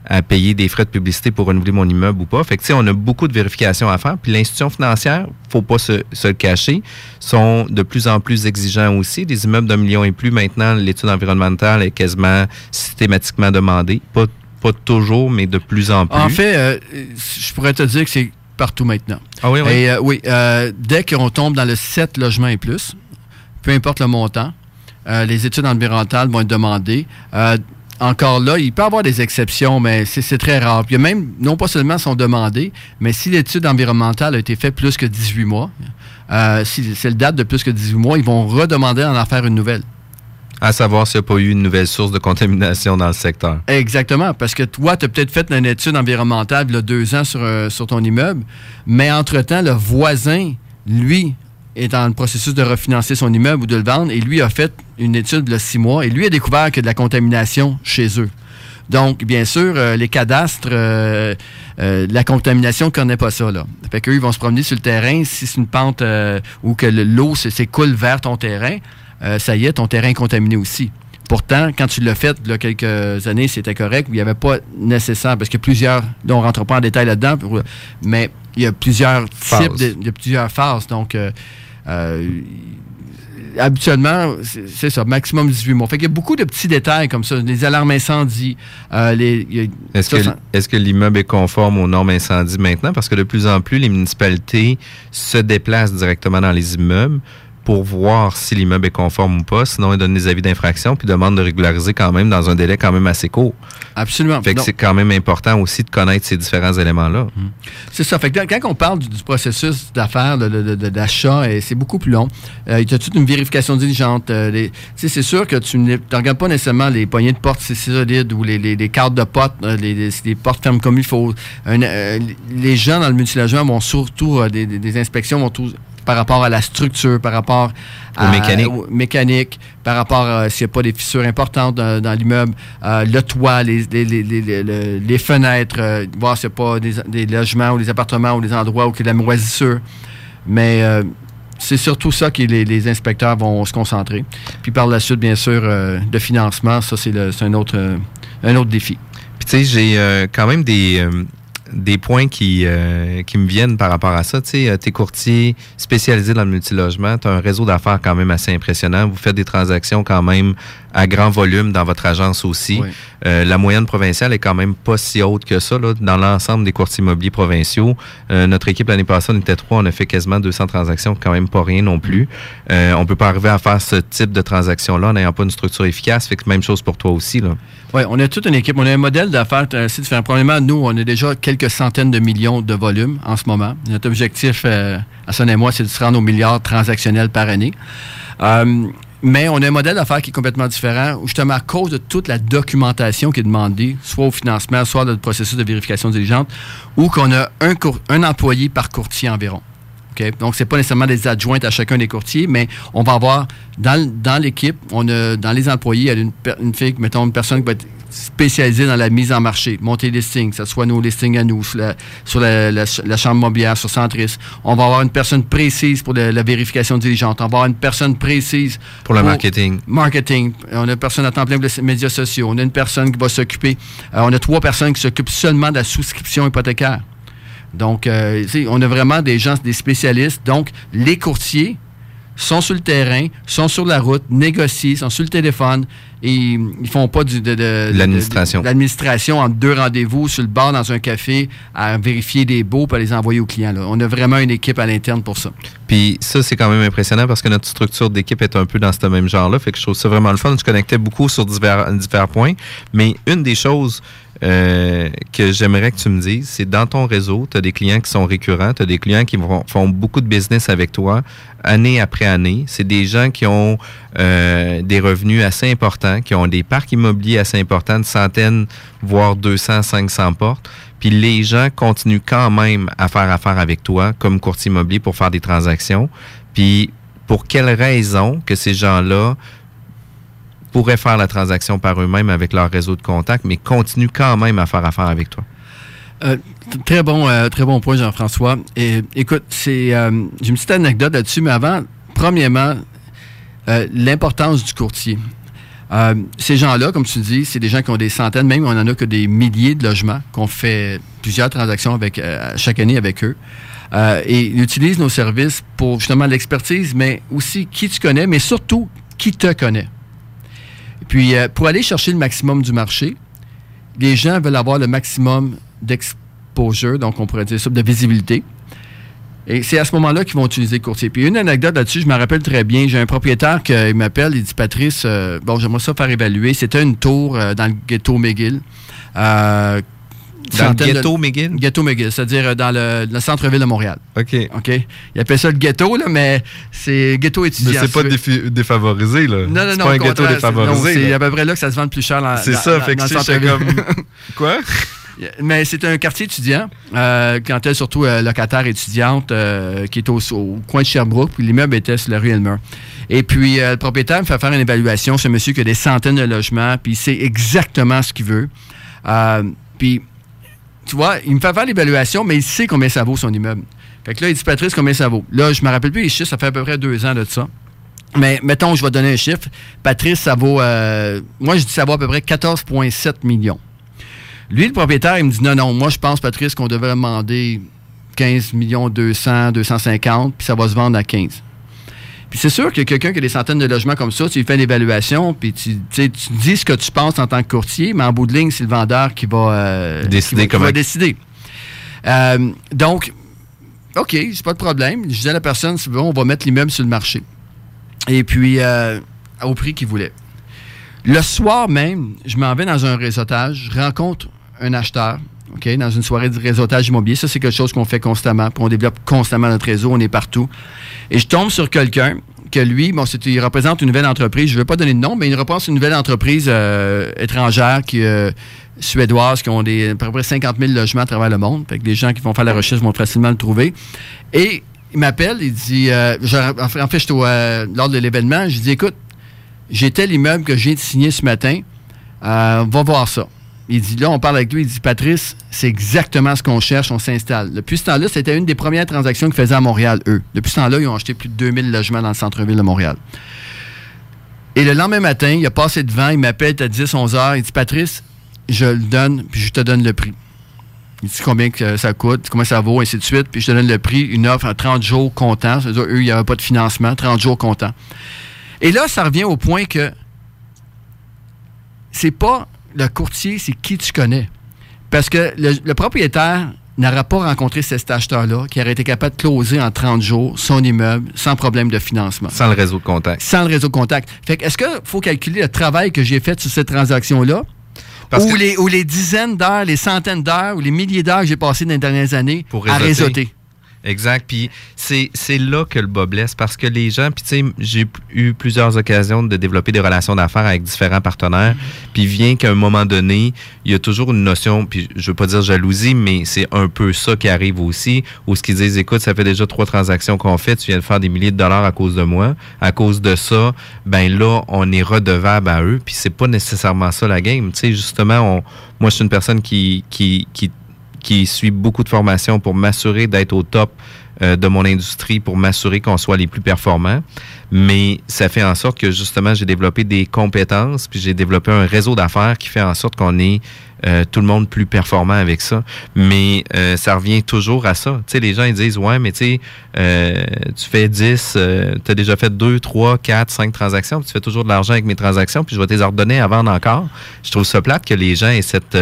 à payer des frais de publicité pour renouveler mon immeuble ou pas. Fait que, tu sais, on a beaucoup de vérifications à faire. Puis l'institution financière, faut pas se, se le cacher, sont de plus en plus exigeants aussi. Des immeubles d'un million et plus, maintenant, l'étude environnementale est quasiment systématiquement demandée. Pas, pas toujours, mais de plus en plus. En fait, euh, je pourrais te dire que c'est partout maintenant. Ah oui, oui. Et, euh, oui, euh, dès qu'on tombe dans le 7 logements et plus, peu importe le montant, les études environnementales vont être demandées. Encore là, il peut y avoir des exceptions, mais c'est très rare. Il y a même, non pas seulement sont demandées, mais si l'étude environnementale a été faite plus que 18 mois, si c'est le date de plus que 18 mois, ils vont redemander d'en faire une nouvelle. À savoir s'il n'y a pas eu une nouvelle source de contamination dans le secteur. Exactement, parce que toi, tu as peut-être fait une étude environnementale il y a deux ans sur, euh, sur ton immeuble, mais entre-temps, le voisin, lui, est le processus de refinancer son immeuble ou de le vendre, et lui a fait une étude a six mois, et lui a découvert a de la contamination chez eux. Donc, bien sûr, euh, les cadastres, euh, la contamination ne connaît pas ça. Là. Fait qu'eux, ils vont se promener sur le terrain. Si c'est une pente ou que le- l'eau s'écoule vers ton terrain, euh, ça y est, ton terrain est contaminé aussi. Pourtant, quand tu l'as fait il y a quelques années, c'était correct. Il n'y avait pas nécessaire, parce qu'il y a plusieurs, on ne rentre pas en détail là-dedans, mais il y a plusieurs types, de, il y a plusieurs phases. Donc, euh, euh, habituellement, c'est ça, maximum 18 mois. Fait qu'il y a beaucoup de petits détails comme ça, les alarmes euh, a- Est-ce que, ça- que l'immeuble est conforme aux normes incendie maintenant? Parce que de plus en plus, les municipalités se déplacent directement dans les immeubles pour voir si l'immeuble est conforme ou pas. Sinon, ils donnent des avis d'infraction puis demandent de régulariser quand même dans un délai quand même assez court. Absolument. Fait que c'est quand même important aussi de connaître ces différents éléments-là. C'est ça. Fait que quand on parle du, du processus d'affaires, de- de- de- d'achat, euh, c'est beaucoup plus long. Euh, il y a toute une vérification diligente. euh, les- c'est sûr que tu ne regardes pas nécessairement les poignées de porte c'est solide ou les, les, les cartes de porte, euh, les, les, portes ferment comme il faut. Un- euh, les gens dans le multilogement vont surtout, euh, des, des- des inspections vont tous par rapport à la structure, par rapport à, Aux mécaniques. aux mécaniques, par rapport à s'il n'y a pas des fissures importantes dans, dans l'immeuble, euh, le toit, les, les, les, les, fenêtres, euh, voir s'il n'y a pas des, des logements ou des appartements ou des endroits où il y a de la moisissure. Mais euh, c'est surtout ça que les, les inspecteurs vont se concentrer. Puis par la suite, bien sûr, euh, le financement, ça, c'est un autre, euh, un autre défi. Puis tu sais, j'ai euh, quand même des, euh, des points qui, euh, qui me viennent par rapport à ça. Tu sais, tu es courtier spécialisé dans le multilogement, tu as un réseau d'affaires quand même assez impressionnant. Vous faites des transactions quand même à grand volume dans votre agence aussi. Oui. Euh, la moyenne provinciale est quand même pas si haute que ça là, dans l'ensemble des courtiers immobiliers provinciaux. Euh, notre équipe l'année passée, on était trois, on a fait quasiment 200 transactions, quand même pas rien non plus. Euh, on peut pas arriver à faire ce type de transaction-là en n'ayant pas une structure efficace. Fait que même chose pour toi aussi. Là. Oui, on a toute une équipe. On a un modèle d'affaires assez différent. Premièrement, nous, on a déjà quelques centaines de millions de volumes en ce moment. Notre objectif, euh, à Son et moi, c'est de se rendre aux milliards transactionnels par année. Mais on a un modèle d'affaires qui est complètement différent, justement, à cause de toute la documentation qui est demandée, soit au financement, soit dans le processus de vérification diligente, où qu'on a un, employé par courtier environ. Donc, ce n'est pas nécessairement des adjointes à chacun des courtiers, mais on va avoir dans, l'équipe, on a dans les employés, il y a une, une fille, mettons, une personne qui va être spécialisée dans la mise en marché, monter les listings, que ce soit nos listings à nous, sur la, sur la, la- la chambre mobilière, sur Centris. On va avoir une personne précise pour la, vérification diligente. On va avoir une personne précise Pour le marketing. Marketing. On a une personne à temps plein pour les médias sociaux. On a une personne qui va s'occuper. euh, on a trois personnes qui s'occupent seulement de la souscription hypothécaire. Donc, euh, on a vraiment des gens, des spécialistes. Donc, les courtiers sont sur le terrain, sont sur la route, négocient, sont sur le téléphone et ils font pas du, de, L'administration. de- L'administration entre deux rendez-vous sur le bar dans un café à vérifier des baux pour les envoyer aux clients. là. On a vraiment une équipe à l'interne pour ça. Puis ça, c'est quand même impressionnant parce que notre structure d'équipe est un peu dans ce même genre-là. Fait que je trouve ça vraiment le fun. Je connectais beaucoup sur divers, divers points. Mais une des choses euh, que j'aimerais que tu me dises, c'est dans ton réseau, tu as des clients qui sont récurrents, tu as des clients qui font beaucoup de business avec toi année après année. C'est des gens qui ont euh, des revenus assez importants, qui ont des parcs immobiliers assez importants, de centaines, voire 200, 500 portes. Puis les gens continuent quand même à faire affaire avec toi comme courtier immobilier pour faire des transactions. Puis pour quelle raison que ces gens-là pourraient faire la transaction par eux-mêmes avec leur réseau de contacts, mais continuent quand même à faire affaire avec toi? Euh, très bon, euh, très bon point, Jean-François. Et écoute, c'est, euh, j'ai une petite anecdote là-dessus, mais avant, premièrement, l'importance du courtier. Ces gens-là, comme tu dis, c'est des gens qui ont des centaines, même on en a que des milliers de logements, qu'on fait plusieurs transactions avec chaque année avec eux. Et ils utilisent nos services pour justement l'expertise, mais aussi qui tu connais, mais surtout qui te connaît. Puis, euh, pour aller chercher le maximum du marché, les gens veulent avoir le maximum d'exposure, donc on pourrait dire ça, de visibilité. Et c'est à ce moment-là qu'ils vont utiliser le courtier. Puis une anecdote là-dessus, je me rappelle très bien. J'ai un propriétaire qui euh, m'appelle, il dit Patrice, euh, bon, j'aimerais ça faire évaluer. C'était une tour dans le ghetto McGill. Dans le centaine de- ghetto McGill? Ghetto McGill, c'est-à-dire euh, dans le, le centre-ville de Montréal. OK. OK? Il appelle ça le ghetto, là, mais c'est ghetto étudiant. Mais c'est pas défi- défavorisé, là. Non, non, c'est non. pas un ghetto c'est- défavorisé. C'est à peu près là que ça se vend le plus cher. dans- C'est ça, dans- fait que dans centre-ville. comme- Quoi? Mais c'est un quartier étudiant, euh, quand elle surtout euh, locataire étudiante, euh, qui est au, au coin de Sherbrooke, puis l'immeuble était sur la rue Elmer. Et puis, le propriétaire me fait faire une évaluation. C'est un monsieur qui a des centaines de logements, puis il sait exactement ce qu'il veut. Puis, tu vois, il me fait faire l'évaluation, mais il sait combien ça vaut son immeuble. Fait que là, il dit, Patrice, combien ça vaut? Là, je me rappelle plus les chiffres, ça fait à peu près deux ans de ça. Mais mettons, je vais donner un chiffre. Patrice, ça vaut, euh, moi, je dis ça vaut à peu près 14,7 millions. Lui, le propriétaire, il me dit non, non, moi, je pense, Patrice, qu'on devrait demander 15 millions 200, 250, puis ça va se vendre à 15. Puis c'est sûr que quelqu'un qui a des centaines de logements comme ça, tu lui fais une évaluation, puis tu, dis ce que tu penses en tant que courtier, mais en bout de ligne, c'est le vendeur qui va, euh, Décider qui va- qui comment- va décider. Euh, donc, OK, c'est pas de problème. Je disais à la personne, bon, on va mettre l'immeuble sur le marché. Et puis, euh, au prix qu'il voulait. Le soir même, je m'en vais dans un réseautage, je rencontre un acheteur, Dans une soirée de réseautage immobilier. Ça, c'est quelque chose qu'on fait constamment, puis on développe constamment notre réseau, on est partout. Et je tombe sur quelqu'un que lui, bon, il représente une nouvelle entreprise, je ne vais pas donner de nom, mais il représente une nouvelle entreprise euh, étrangère qui euh, suédoise, qui ont des, à peu près 50 000 logements à travers le monde. Fait les gens qui vont faire la recherche vont facilement le trouver. Et il m'appelle, il dit, euh, je- en fait, euh, lors de l'événement, je dis, écoute, j'ai tel immeuble que j'ai signé ce matin, va voir ça. Il dit, là, on parle avec lui, il dit, Patrice, c'est exactement ce qu'on cherche, on s'installe. Depuis ce temps-là, c'était une des premières transactions qu'ils faisaient à Montréal, eux. Depuis ce temps-là, ils ont acheté plus de 2000 logements dans le centre-ville de Montréal. Et le lendemain matin, il a passé devant, il m'appelle à 10, 11 heures, il dit, Patrice, je le donne, puis je te donne le prix. Il dit combien que ça coûte, combien ça vaut, ainsi de suite. Puis je te donne le prix, une offre à 30 jours comptant. C'est-à-dire, eux, il n'y avait pas de financement, 30 jours comptant. Et là, ça revient au point que c'est pas le courtier, c'est qui tu connais. Parce que le, propriétaire n'aurait pas rencontré cet acheteur-là qui aurait été capable de closer en 30 jours son immeuble sans problème de financement. Sans le réseau de contact. Sans le réseau de contact. Fait que, est-ce qu'il faut calculer le travail que j'ai fait sur cette transaction-là? Ou, les, ou les dizaines d'heures, les centaines d'heures, ou les milliers d'heures que j'ai passées dans les dernières années à réseauter. Exact. Puis c'est, là que le bas blesse parce que les gens, puis tu sais, j'ai eu plusieurs occasions de développer des relations d'affaires avec différents partenaires. Puis vient qu'à un moment donné, il y a toujours une notion, puis je veux pas dire jalousie, mais c'est un peu ça qui arrive aussi, où ce qu'ils disent, écoute, ça fait déjà trois transactions qu'on fait, tu viens de faire des milliers de dollars à cause de moi. À cause de ça, ben là, on est redevable à eux. Puis c'est pas nécessairement ça la game. Tu sais, justement, on, moi, je suis une personne qui, qui, qui qui suit beaucoup de formations pour m'assurer d'être au top euh, de mon industrie, pour m'assurer qu'on soit les plus performants. Mais ça fait en sorte que justement, j'ai développé des compétences, puis j'ai développé un réseau d'affaires qui fait en sorte qu'on est euh, tout le monde plus performant avec ça. Mais euh, ça revient toujours à ça. Tu sais, les gens ils disent Ouais, mais tu sais, euh, tu fais 10, tu as déjà fait 2, 3, 4, 5 transactions, puis tu fais toujours de l'argent avec mes transactions, puis je vais te les ordonner à vendre encore. Je trouve ça plate que les gens aient cette,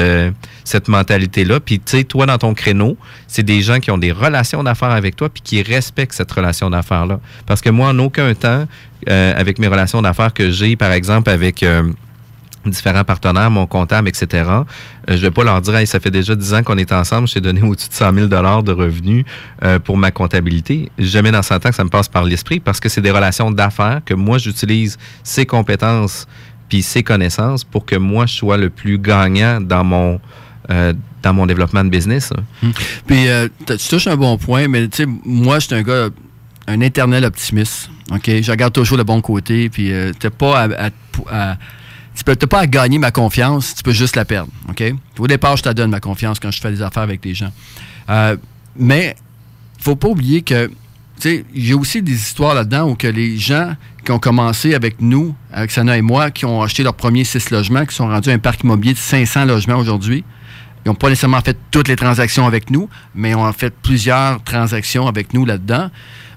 cette mentalité-là. Puis tu sais, toi, dans ton créneau, c'est des gens qui ont des relations d'affaires avec toi, puis qui respectent cette relation d'affaires-là. Parce que moi, en aucun temps, avec mes relations d'affaires que j'ai, par exemple, avec différents partenaires, mon comptable, etc. Euh, je vais pas leur dire, hey, ça fait déjà 10 ans qu'on est ensemble, je t'ai donné au-dessus de 100 000 de revenus euh, pour ma comptabilité. Jamais dans 100 ans que ça me passe par l'esprit parce que c'est des relations d'affaires que moi, j'utilise ces compétences puis ces connaissances pour que moi, je sois le plus gagnant dans mon... Euh, dans mon développement de business. Hum. Puis, tu touches un bon point, mais tu sais, moi, je suis un gars, un éternel optimiste. OK? Je regarde toujours le bon côté, puis tu pas à tu peux pas gagner ma confiance, tu peux juste la perdre. OK? Au départ, je te donne ma confiance quand je fais des affaires avec les gens. Euh, mais faut pas oublier que a aussi des histoires là-dedans où que les gens qui ont commencé avec nous, avec Sana et moi, qui ont acheté leurs premiers six logements, qui sont rendus un parc immobilier de 500 logements aujourd'hui, ils n'ont pas nécessairement fait toutes les transactions avec nous, mais ont fait plusieurs transactions avec nous là-dedans.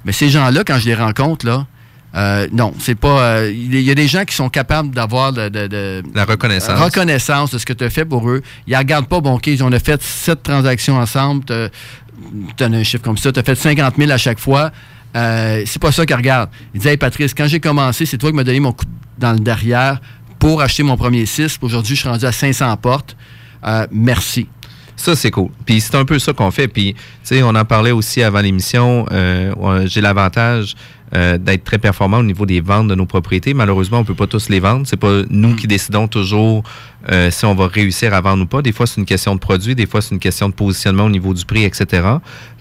Mais ces gens-là, quand je les rencontre, là, euh, non, c'est pas. Euh, il y a des gens qui sont capables d'avoir de, la reconnaissance. reconnaissance de ce que tu as fait pour eux. Ils regardent pas, bon, OK, on a fait sept transactions ensemble, tu as un chiffre comme ça, tu as fait 50 000 à chaque fois. Euh, c'est pas ça qu'ils regardent. Ils disent, hey Patrice, quand j'ai commencé, c'est toi qui m'as donné mon coup dans le derrière pour acheter mon premier 6. Aujourd'hui, je suis rendu à 500 portes. merci. Ça, c'est cool. Puis c'est un peu ça qu'on fait. Puis, tu sais, on en parlait aussi avant l'émission. j'ai l'avantage euh, d'être très performant au niveau des ventes de nos propriétés. Malheureusement, on peut pas tous les vendre. C'est pas nous qui décidons toujours euh, si on va réussir à vendre ou pas. Des fois, c'est une question de produit, des fois, c'est une question de positionnement au niveau du prix, etc.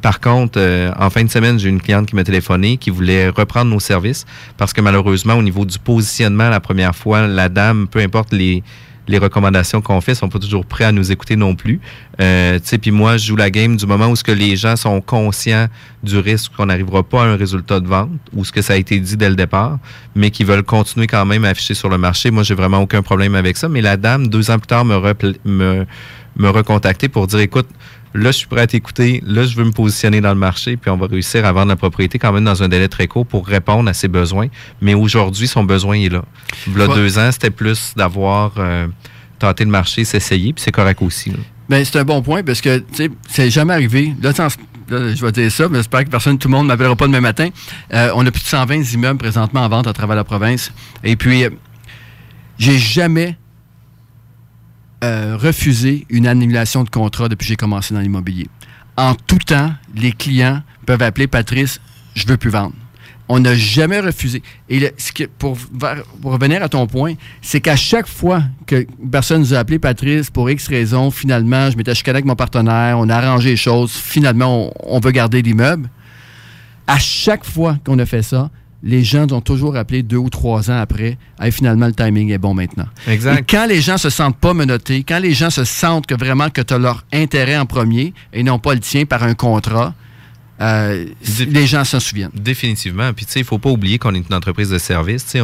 Par contre, euh, en fin de semaine, j'ai une cliente qui m'a téléphoné qui voulait reprendre nos services parce que malheureusement, au niveau du positionnement, la première fois, la dame, peu importe les les recommandations qu'on fait sont pas toujours prêts à nous écouter non plus. Euh, puis moi, je joue la game du moment où ce que les gens sont conscients du risque qu'on n'arrivera pas à un résultat de vente ou ce que ça a été dit dès le départ, mais qui veulent continuer quand même à afficher sur le marché. Moi, j'ai vraiment aucun problème avec ça. Mais la dame, deux ans plus tard, me, me, me pour dire, écoute, Là, je suis prêt à t'écouter. Là, je veux me positionner dans le marché, puis on va réussir à vendre la propriété quand même dans un délai très court pour répondre à ses besoins. Mais aujourd'hui, son besoin est là. Il y a deux ans, c'était plus d'avoir euh, tenté le marché, s'essayer, puis c'est correct aussi. Bien, c'est un bon point parce que, tu sais, c'est jamais arrivé. Là, je vais dire ça, mais j'espère que personne, tout le monde ne m'appellera pas demain matin. Euh, on a plus de 120 immeubles présentement en vente à travers la province. Et puis, euh, j'ai jamais euh, refuser une annulation de contrat depuis que j'ai commencé dans l'immobilier. En tout temps, les clients peuvent appeler Patrice, je veux plus vendre. On n'a jamais refusé. Et pour, revenir à ton point, c'est qu'à chaque fois que personne nous a appelé Patrice pour X raison, finalement, je m'étais chicané avec mon partenaire, on a arrangé les choses, finalement, on, on veut garder l'immeuble. À chaque fois qu'on a fait ça, les gens ont toujours appelé deux ou trois ans après. Hey, finalement, le timing est bon maintenant. Exact. Et quand les gens se sentent pas menottés, quand les gens se sentent que vraiment que tu as leur intérêt en premier et non pas le tien par un contrat, euh, les gens s'en souviennent. Définitivement. Puis, tu sais, il faut pas oublier qu'on est une entreprise de service. Tu sais,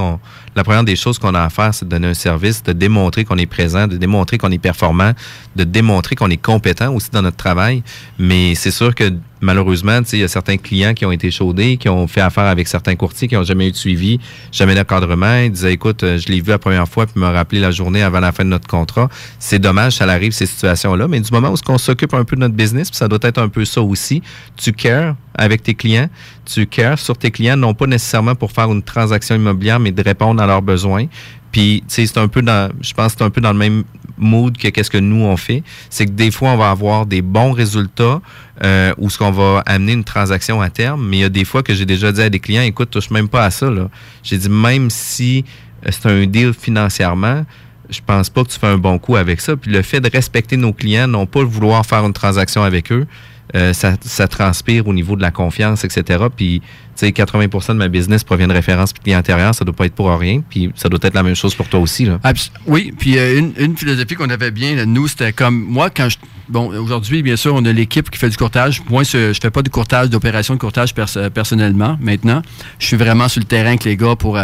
la première des choses qu'on a à faire, c'est de donner un service, de démontrer qu'on est présent, de démontrer qu'on est performant, de démontrer qu'on est compétent aussi dans notre travail. Mais c'est sûr que malheureusement, il y a certains clients qui ont été chaudés, qui ont fait affaire avec certains courtiers, qui n'ont jamais eu de suivi, jamais d'encadrement. Ils disaient, écoute, euh, je l'ai vu la première fois, puis me rappelé la journée avant la fin de notre contrat. C'est dommage, ça arrive, ces situations-là. Mais du moment où on s'occupe un peu de notre business, puis ça doit être un peu ça aussi, tu cares avec tes clients, tu cares sur tes clients, non pas nécessairement pour faire une transaction immobilière, mais de répondre à leurs besoins. Puis, c'est un peu dans, je pense que c'est un peu dans le même mood que qu'est-ce que nous on fait. C'est que des fois, on va avoir des bons résultats euh, où ce qu'on va amener une transaction à terme. Mais il y a des fois que j'ai déjà dit à des clients, écoute, touche même pas à ça. là. J'ai dit, même si euh, c'est un deal financièrement, je pense pas que tu fais un bon coup avec ça. Puis le fait de respecter nos clients, non pas vouloir faire une transaction avec eux, euh, ça, transpire au niveau de la confiance, etc. Puis, tu sais, 80% de ma business provient de références clients antérieurs, ça doit pas être pour rien. Puis, ça doit être la même chose pour toi aussi. Là. Oui, puis euh, une, philosophie qu'on avait bien, nous, c'était comme moi, quand je. Bon, aujourd'hui, bien sûr, on a l'équipe qui fait du courtage. Moi, je fais pas de courtage, d'opération de courtage euh, personnellement, maintenant. Je suis vraiment sur le terrain avec les gars pour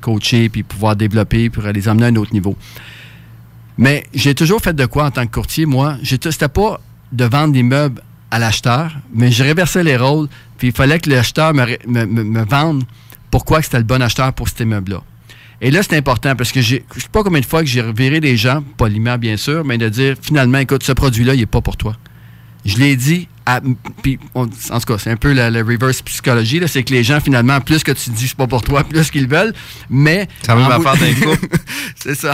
coacher, puis pouvoir développer, pour les emmener à un autre niveau. Mais j'ai toujours fait de quoi en tant que courtier, moi? C'était pas de vendre des meubles l'acheteur, mais je réversais les rôles, puis il fallait que l'acheteur me, me, me- vende pourquoi c'était le bon acheteur pour ces meubles-là. Et là, c'est important parce que je sais pas combien de fois que j'ai reviré des gens, poliment bien sûr, mais de dire finalement, écoute, ce produit-là, il n'est pas pour toi. Je l'ai dit, à- puis on- en tout cas, c'est un peu la, la reverse psychologie, là, c'est que les gens, finalement, plus que tu dis c'est pas pour toi, plus qu'ils veulent, mais... Ça va affaire d'un couple. c'est ça.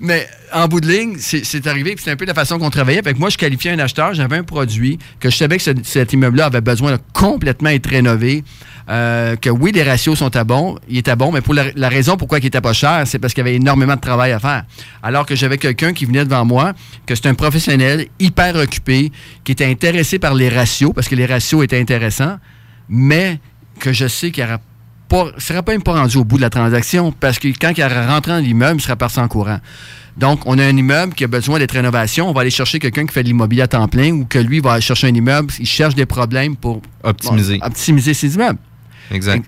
Mais en bout de ligne, c'est c'est arrivé, puis c'est un peu la façon qu'on travaillait. Fait que moi, je qualifiais un acheteur, j'avais un produit que je savais que ce- cet immeuble-là avait besoin de complètement être rénové. Euh, que oui, les ratios sont à bon, il était bon, mais pour la, la raison pourquoi il était pas cher, c'est parce qu'il y avait énormément de travail à faire. Alors que j'avais quelqu'un qui venait devant moi, que c'est un professionnel hyper occupé, qui était intéressé par les ratios, parce que les ratios étaient intéressants, mais que je sais qu'il ne serait pas même pas rendu au bout de la transaction, parce que quand il rentré dans l'immeuble, il serait parti en courant. Donc, on a un immeuble qui a besoin d'être rénovation. On va aller chercher quelqu'un qui fait de l'immobilier à temps plein ou que lui va aller chercher un immeuble. Il cherche des problèmes pour Optimiser. bon, optimiser ses immeubles. Exact.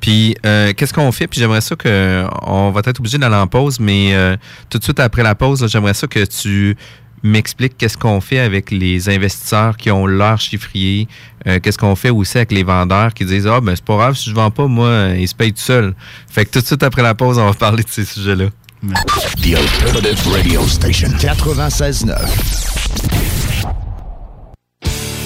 Puis, euh, qu'est-ce qu'on fait? Puis j'aimerais ça que. On va être obligé d'aller en pause, mais euh, tout de suite après la pause, j'aimerais ça que tu m'expliques qu'est-ce qu'on fait avec les investisseurs qui ont leur chiffrier. euh, qu'est-ce qu'on fait aussi avec les vendeurs qui disent Ah, ben, c'est pas grave, si je vends pas, moi, ils se payent tout seuls. Fait que tout de suite après la pause, on va parler de ces sujets-là. The Alternative Radio Station 96.9.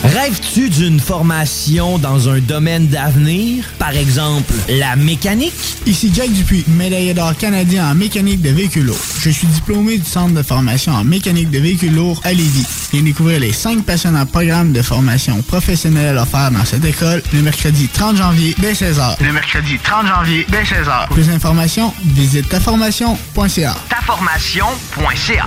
Rêves-tu d'une formation dans un domaine d'avenir? Par exemple, la mécanique? Ici Jack Dupuis, médaillé d'or canadien en mécanique de véhicules lourds. Je suis diplômé du centre de formation en mécanique de véhicules lourds à Lévis. Viens découvrir les cinq passionnants programmes de formation professionnelle offerts dans cette école le mercredi 30 janvier dès 16h. Le mercredi 30 janvier dès 16h. Pour plus d'informations, visite taformation.ca. Taformation.ca.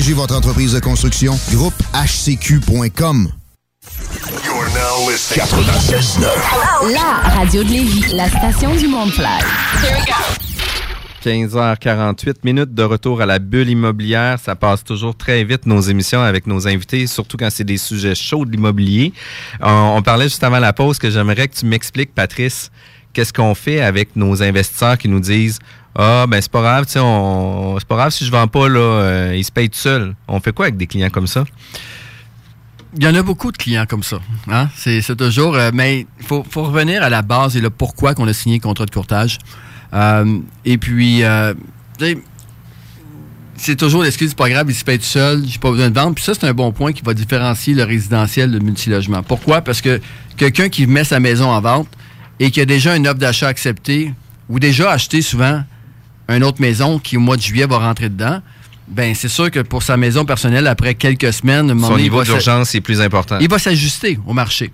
Votre entreprise de construction. Groupe HCQ.com. You're now listening 96.9. La radio de Lévis, la station du monde fly. Here we go. 15h48 minutes de retour à la bulle immobilière. Ça passe toujours très vite nos émissions avec nos invités, surtout quand c'est des sujets chauds de l'immobilier. On, on parlait juste avant la pause que j'aimerais que tu m'expliques, Patrice, qu'est-ce qu'on fait avec nos investisseurs qui nous disent ah ben c'est pas grave, tu sais, on c'est pas grave si je vends pas là, euh, ils se payent tout seuls. On fait quoi avec des clients comme ça? Il y en a beaucoup de clients comme ça. Hein? C'est toujours. euh, mais il faut, revenir à la base et le pourquoi qu'on a signé le contrat de courtage. Euh, et puis, euh, de? C'est toujours. de l'excuse, c'est pas grave, il se paye tout seul, j'ai pas besoin de vendre. Puis ça, c'est un bon point qui va différencier le résidentiel du multilogement. Pourquoi? Parce que quelqu'un qui met sa maison en vente et qui a déjà une offre d'achat acceptée ou déjà acheté souvent une autre maison qui, au mois de juillet, va rentrer dedans, ben c'est sûr que pour sa maison personnelle, après quelques semaines, Son donné, niveau d'urgence est plus important. il va s'ajuster au marché.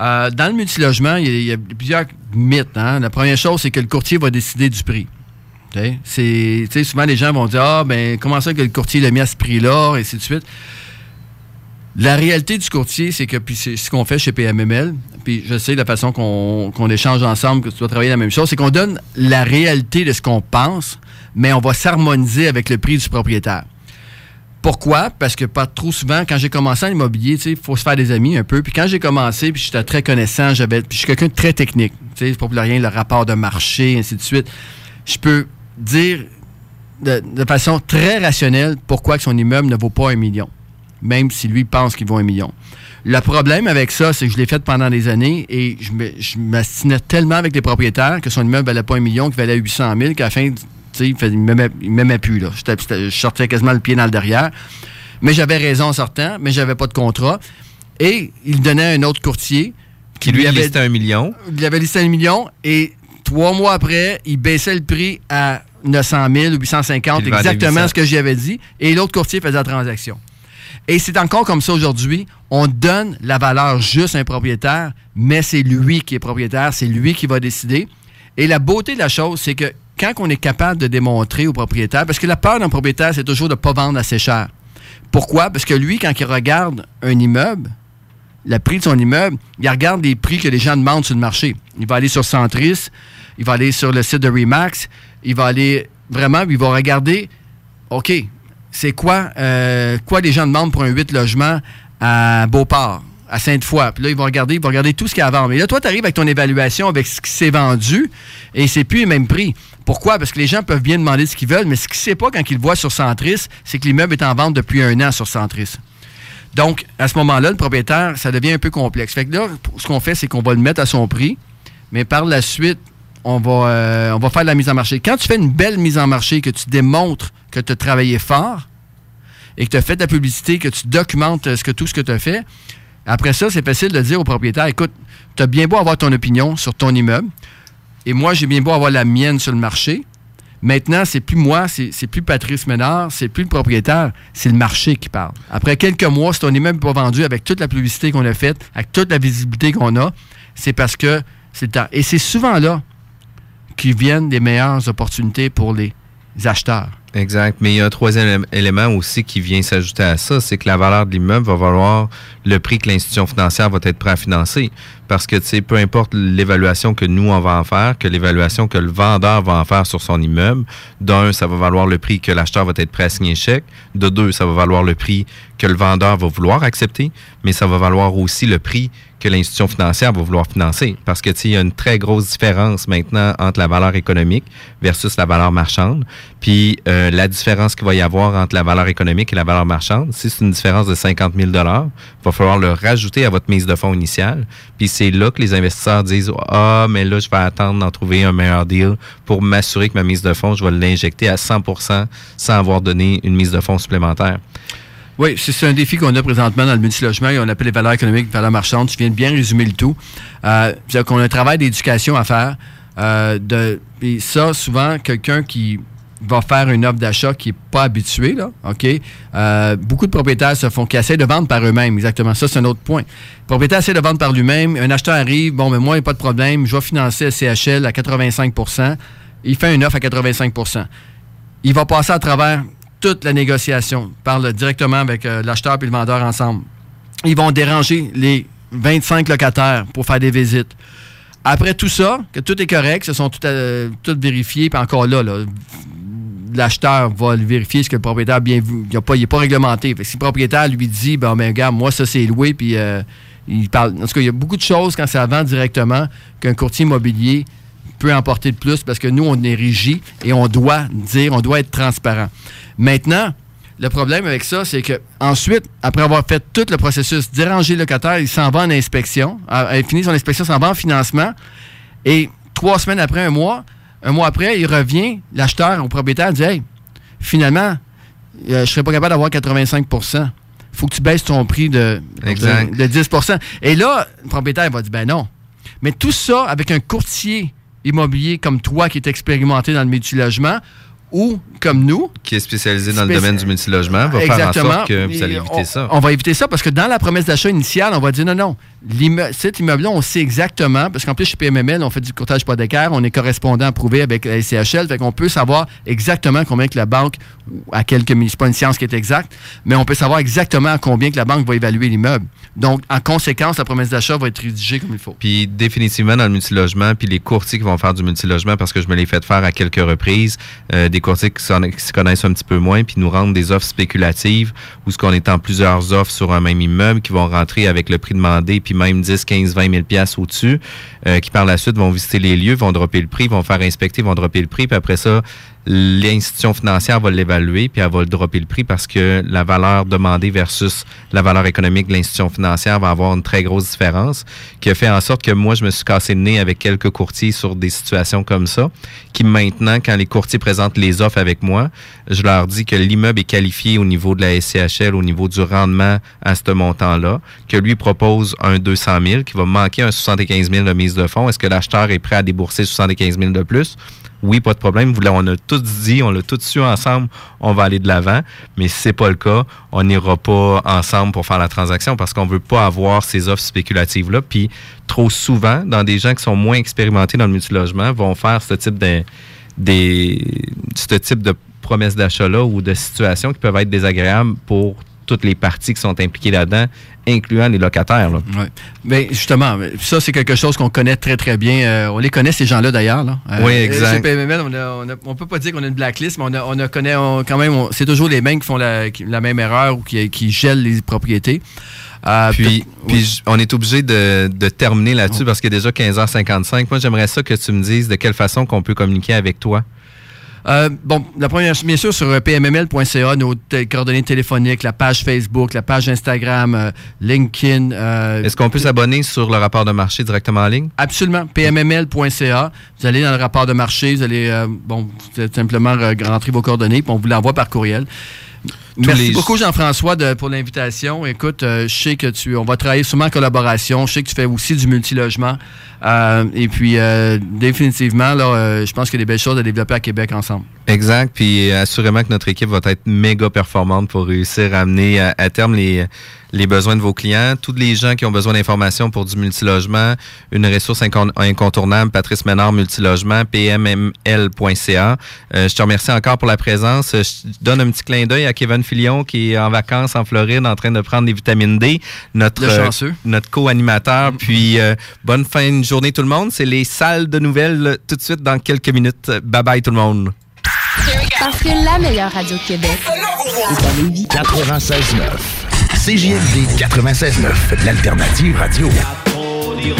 Euh, dans le multilogement, il y, a, il y a plusieurs mythes. hein. La première chose, c'est que le courtier va décider du prix. C'est, souvent, les gens vont dire Ah, ben, comment ça que le courtier l'a mis à ce prix-là, et ainsi de suite. La réalité du courtier, c'est que, puis c'est ce qu'on fait chez PMML, puis je sais la façon qu'on échange ensemble, que tu dois travailler la même chose, c'est qu'on donne la réalité de ce qu'on pense, mais on va s'harmoniser avec le prix du propriétaire. Pourquoi? Parce que pas trop souvent, quand j'ai commencé en immobilier, il faut se faire des amis un peu. Puis quand j'ai commencé, puis j'étais très connaissant, j'avais, puis je suis quelqu'un de très technique. Tu sais, pour rien, le rapport de marché, ainsi de suite. Je peux dire de, de façon très rationnelle pourquoi que son immeuble ne vaut pas un million, même si lui pense qu'il vaut un million. Le problème avec ça, c'est que je l'ai fait pendant des années et je m'astinais tellement avec les propriétaires que son immeuble valait pas un million, qu'il valait 800 000, qu'à la fin, tu sais, il ne m'aimait plus. Là. Je sortais quasiment le pied dans le derrière. Mais j'avais raison en sortant, mais j'avais pas de contrat. Et il donnait à un autre courtier Qui lui a listé un million. il avait listé un million et trois mois après, il baissait le prix à 900 000 ou 850, Il le vendait exactement 800. ce que j'y avais dit. Et l'autre courtier faisait la transaction. Et c'est encore comme ça aujourd'hui. On donne la valeur juste à un propriétaire, mais c'est lui qui est propriétaire, c'est lui qui va décider. Et la beauté de la chose, c'est que quand on est capable de démontrer au propriétaire, parce que la peur d'un propriétaire, c'est toujours de ne pas vendre assez cher. Pourquoi? Parce que lui, quand il regarde un immeuble, le prix de son immeuble, il regarde les prix que les gens demandent sur le marché. Il va aller sur Centris, il va aller sur le site de Remax, il va aller vraiment, il va regarder, OK, c'est quoi, euh, quoi les gens demandent pour un 8 logements à Beauport, à Sainte-Foy? Puis là, il va regarder, il va regarder tout ce qu'il y a à vendre. Mais là, toi, tu arrives avec ton évaluation, avec ce qui s'est vendu, et c'est plus le même prix. Pourquoi? Parce que les gens peuvent bien demander ce qu'ils veulent, mais ce qu'ils ne savent pas quand ils le voient sur Centris, c'est que l'immeuble est en vente depuis un an sur Centris. Donc, à ce moment-là, le propriétaire, ça devient un peu complexe. Fait que là, ce qu'on fait, c'est qu'on va le mettre à son prix, mais par la suite, on va, euh, on va faire de la mise en marché. Quand tu fais une belle mise en marché, que tu démontres que tu as travaillé fort et que tu as fait de la publicité, que tu documentes euh, ce que, tout ce que tu as fait, après ça, c'est facile de dire au propriétaire, écoute, tu as bien beau avoir ton opinion sur ton immeuble, et moi, j'ai bien beau avoir la mienne sur le marché. Maintenant, c'est plus moi, c'est plus Patrice Ménard, c'est plus le propriétaire, c'est le marché qui parle. Après quelques mois, si ton immeuble n'est pas vendu avec toute la publicité qu'on a faite, avec toute la visibilité qu'on a, c'est parce que c'est le temps. Et c'est souvent là qui viennent des meilleures opportunités pour les acheteurs. Exact. Mais il y a un troisième élé- élément aussi qui vient s'ajouter à ça, c'est que la valeur de l'immeuble va valoir le prix que l'institution financière va être prête à financer. Parce que, tu sais, peu importe l'évaluation que nous, on va en faire, que l'évaluation que le vendeur va en faire sur son immeuble, d'un, ça va valoir le prix que l'acheteur va être prêt à signer chèque. De deux, ça va valoir le prix que le vendeur va vouloir accepter, mais ça va valoir aussi le prix que l'institution financière va vouloir financer. Parce que, il y a une très grosse différence maintenant entre la valeur économique versus la valeur marchande. Puis, euh, la différence qu'il va y avoir entre la valeur économique et la valeur marchande, si c'est une différence de 50 000 il va falloir le rajouter à votre mise de fonds initiale. Puis, c'est là que les investisseurs disent, ah, mais là, je vais attendre d'en trouver un meilleur deal pour m'assurer que ma mise de fonds, je vais l'injecter à 100% sans avoir donné une mise de fonds supplémentaire. Oui, c'est un défi qu'on a présentement dans le multilogement on appelle les valeurs économiques, valeurs marchandes. Tu viens de bien résumer le tout. Euh, C'est-à-dire qu'on a un travail d'éducation à faire. Euh, et ça, souvent, quelqu'un qui va faire une offre d'achat qui n'est pas habitué, là, OK? Euh, beaucoup de propriétaires se font, essaient de vendre par eux-mêmes, exactement. Ça, c'est un autre point. Le propriétaire essaie de vendre par lui-même. Un acheteur arrive, bon, mais moi, il n'y a pas de problème. Je vais financer le CHL à 85% Il fait une offre à 85% il va passer à travers toute la négociation. Il parle directement avec euh, l'acheteur et le vendeur ensemble. Ils vont déranger les 25 locataires pour faire des visites. Après tout ça, que tout est correct, ce sont tout, euh, puis encore là, l'acheteur va le vérifier ce que le propriétaire a bien vu. Il n'est pas, pas réglementé. Si le propriétaire lui dit, ben, ben gars, moi, ça, c'est loué, puis euh, il parle. En tout cas, il y a beaucoup de choses quand ça vend directement qu'un courtier immobilier peut emporter de plus parce que nous, on est régi et on doit dire, on doit être transparent. Maintenant, le problème avec ça, c'est que ensuite, après avoir fait tout le processus, déranger le locataire, il s'en va en inspection. Il finit son inspection, s'en va en financement. Et trois semaines après, un mois, un mois après, il revient, l'acheteur au propriétaire dit Hey, finalement, euh, je serais pas capable d'avoir 85% faut que tu baisses ton prix de, de, de 10% Et là, le propriétaire va dire, ben non. Mais tout ça avec un courtier immobilier comme toi qui est expérimenté dans le multilogement ou comme nous. Qui est spécialisé dans le domaine du multilogement va faire en Exactement. sorte que vous allez éviter on, ça. On va éviter ça parce que dans la promesse d'achat initiale, on va dire non, non. Cet immeuble-là, on sait exactement, parce qu'en plus, chez PMML, on fait du courtage hypothécaire, on est correspondant approuvé avec la SCHL, fait qu'on peut savoir exactement combien que la banque, à quelques minutes, pas une science qui est exacte, mais on peut savoir exactement à combien que la banque va évaluer l'immeuble. Donc, en conséquence, la promesse d'achat va être rédigée comme il faut. Puis définitivement dans le multilogement, puis les courtiers qui vont faire du multilogement, parce que je me l'ai fait faire à quelques reprises, euh, des courtiers qui, se connaissent un petit peu moins, puis nous rendent des offres spéculatives, où ce qu'on est en plusieurs offres sur un même immeuble, qui vont rentrer avec le prix demandé, puis même 10, 15, 20 000 piastres au-dessus, euh, qui par la suite vont visiter les lieux, vont dropper le prix, vont faire inspecter, vont dropper le prix, puis après ça, l'institution financière va l'évaluer, puis elle va dropper le prix parce que la valeur demandée versus la valeur économique de l'institution financière va avoir une très grosse différence, qui a fait en sorte que moi, je me suis cassé le nez avec quelques courtiers sur des situations comme ça, qui maintenant, quand les courtiers présentent les offres avec moi, je leur dis que l'immeuble est qualifié au niveau de la SCHL, au niveau du rendement à ce montant-là, que lui propose un 200 000, qui va manquer un 75 000 de mise de fonds. Est-ce que l'acheteur est prêt à débourser 75 000 de plus? Oui, pas de problème. On a tous dit, on l'a tous su ensemble, on va aller de l'avant. Mais si c'est pas le cas, on n'ira pas ensemble pour faire la transaction parce qu'on veut pas avoir ces offres spéculatives-là. Puis trop souvent, dans des gens qui sont moins expérimentés dans le multilogement, vont faire ce type de, ce type de promesses d'achat-là ou de situations qui peuvent être désagréables pour toutes les parties qui sont impliquées là-dedans, incluant les locataires. là. Ouais. Mais justement, mais ça, c'est quelque chose qu'on connaît très, très bien. Euh, on les connaît, ces gens-là, d'ailleurs. Euh, Oui, exact. Chez PMML, on, a, on, a- on peut pas dire qu'on a une blacklist, mais on, a, on a connaît on- quand même, c'est toujours les mêmes qui font la, qui- la même erreur ou qui, qui gèlent les propriétés. Euh, Puis, on est obligé de, de terminer là-dessus parce qu'il est déjà 15h55. Moi, j'aimerais ça que tu me dises de quelle façon qu'on peut communiquer avec toi. Euh, bon, la première, bien sûr, sur euh, pmml.ca, nos coordonnées téléphoniques, la page Facebook, la page Instagram, euh, LinkedIn. euh, Est-ce qu'on peut s'abonner sur le rapport de marché directement en ligne? Absolument. pmml.ca. Vous allez dans le rapport de marché, vous allez bon, vous allez simplement rentrer vos coordonnées, puis on vous l'envoie par courriel. Merci les- beaucoup Jean-François pour l'invitation. Écoute, euh, je sais que tu, on va travailler sûrement en collaboration. Je sais que tu fais aussi du multilogement. Euh, et puis euh, définitivement, là, euh, je pense qu'il y a des belles choses à développer à Québec ensemble. Exact. Puis assurément que notre équipe va être méga performante pour réussir à amener à, à terme les, les besoins de vos clients. Tous les gens qui ont besoin d'informations pour du multilogement, une ressource incon- incontournable, Patrice Ménard Multilogement, pmml.ca. Je te remercie encore pour la présence. Je donne un petit clin d'œil à Kevin Filion qui est en vacances en Floride en train de prendre des vitamines D. Notre, euh, chanceux. notre co-animateur. Puis euh, bonne fin de journée tout le monde. C'est les salles de nouvelles euh, tout de suite dans quelques minutes. Bye bye tout le monde. Parce que la meilleure radio de Québec est à Lévis. 96.9. CJMD 96.9, l'alternative radio. Trop. Y'a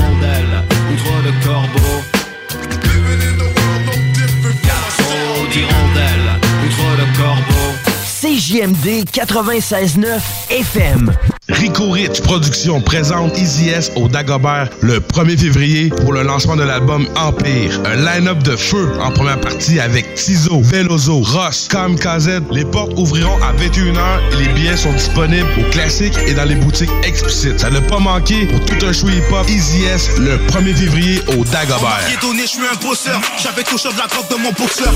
CJMD 96.9 FM. Rico Rich Productions présente Easy S au Dagobert le 1er février pour le lancement de l'album Empire. Un line-up de feu en première partie avec Tizo, Velozo, Ross, Kamikaze. Les portes ouvriront à 21h et les billets sont disponibles au classique et dans les boutiques explicites. Ça ne pas manquer pour tout un show hip-hop Easy S le 1er février au Dagobert. Je suis un bosseur. J'avais touché de la drogue de mon boxeur.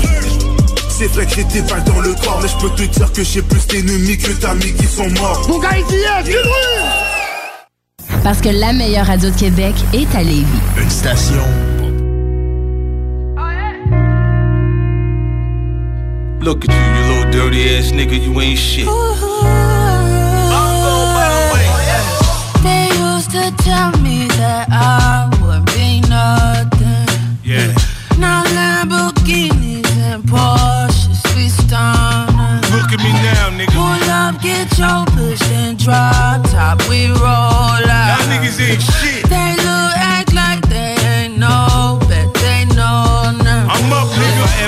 C'est vrai que j'ai des balles dans le corps, mais je peux te dire que j'ai plus d'ennemis que d'amis qui sont morts. Mon gars, il y Parce que la meilleure radio de Québec est à Lévis. Une station. Look at you, you little dirty ass nigga, you ain't shit. They used to tell me that I would be nothing. Yeah. Now Lamborghinis and Porsches we stunning. Look at me now, nigga. Pull up, get your push top, we roll out. Y'all niggas ain't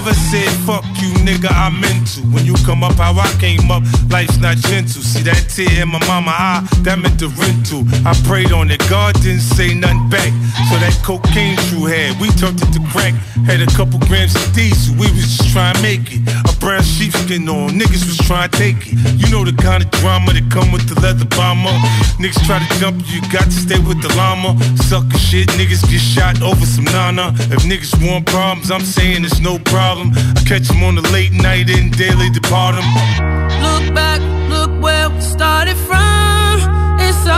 never said fuck you, nigga, I meant to. When you come up how I came up, life's not gentle. See that tear in my mama eye, that meant the rental. I prayed on it, God didn't say nothing back. So that cocaine you had, we turned it to crack. Had a couple grams of diesel, we was just trying to make it. A brown sheepskin on, niggas was trying to take it. You know the kind of drama that come with the leather bomber. Niggas try to jump you, you got to stay with the llama. Sucker shit, niggas get shot over some nana. If niggas want problems, I'm saying it's no problem problem. I catch them on the late night and daily depart them. Look back, look where we started from. It's all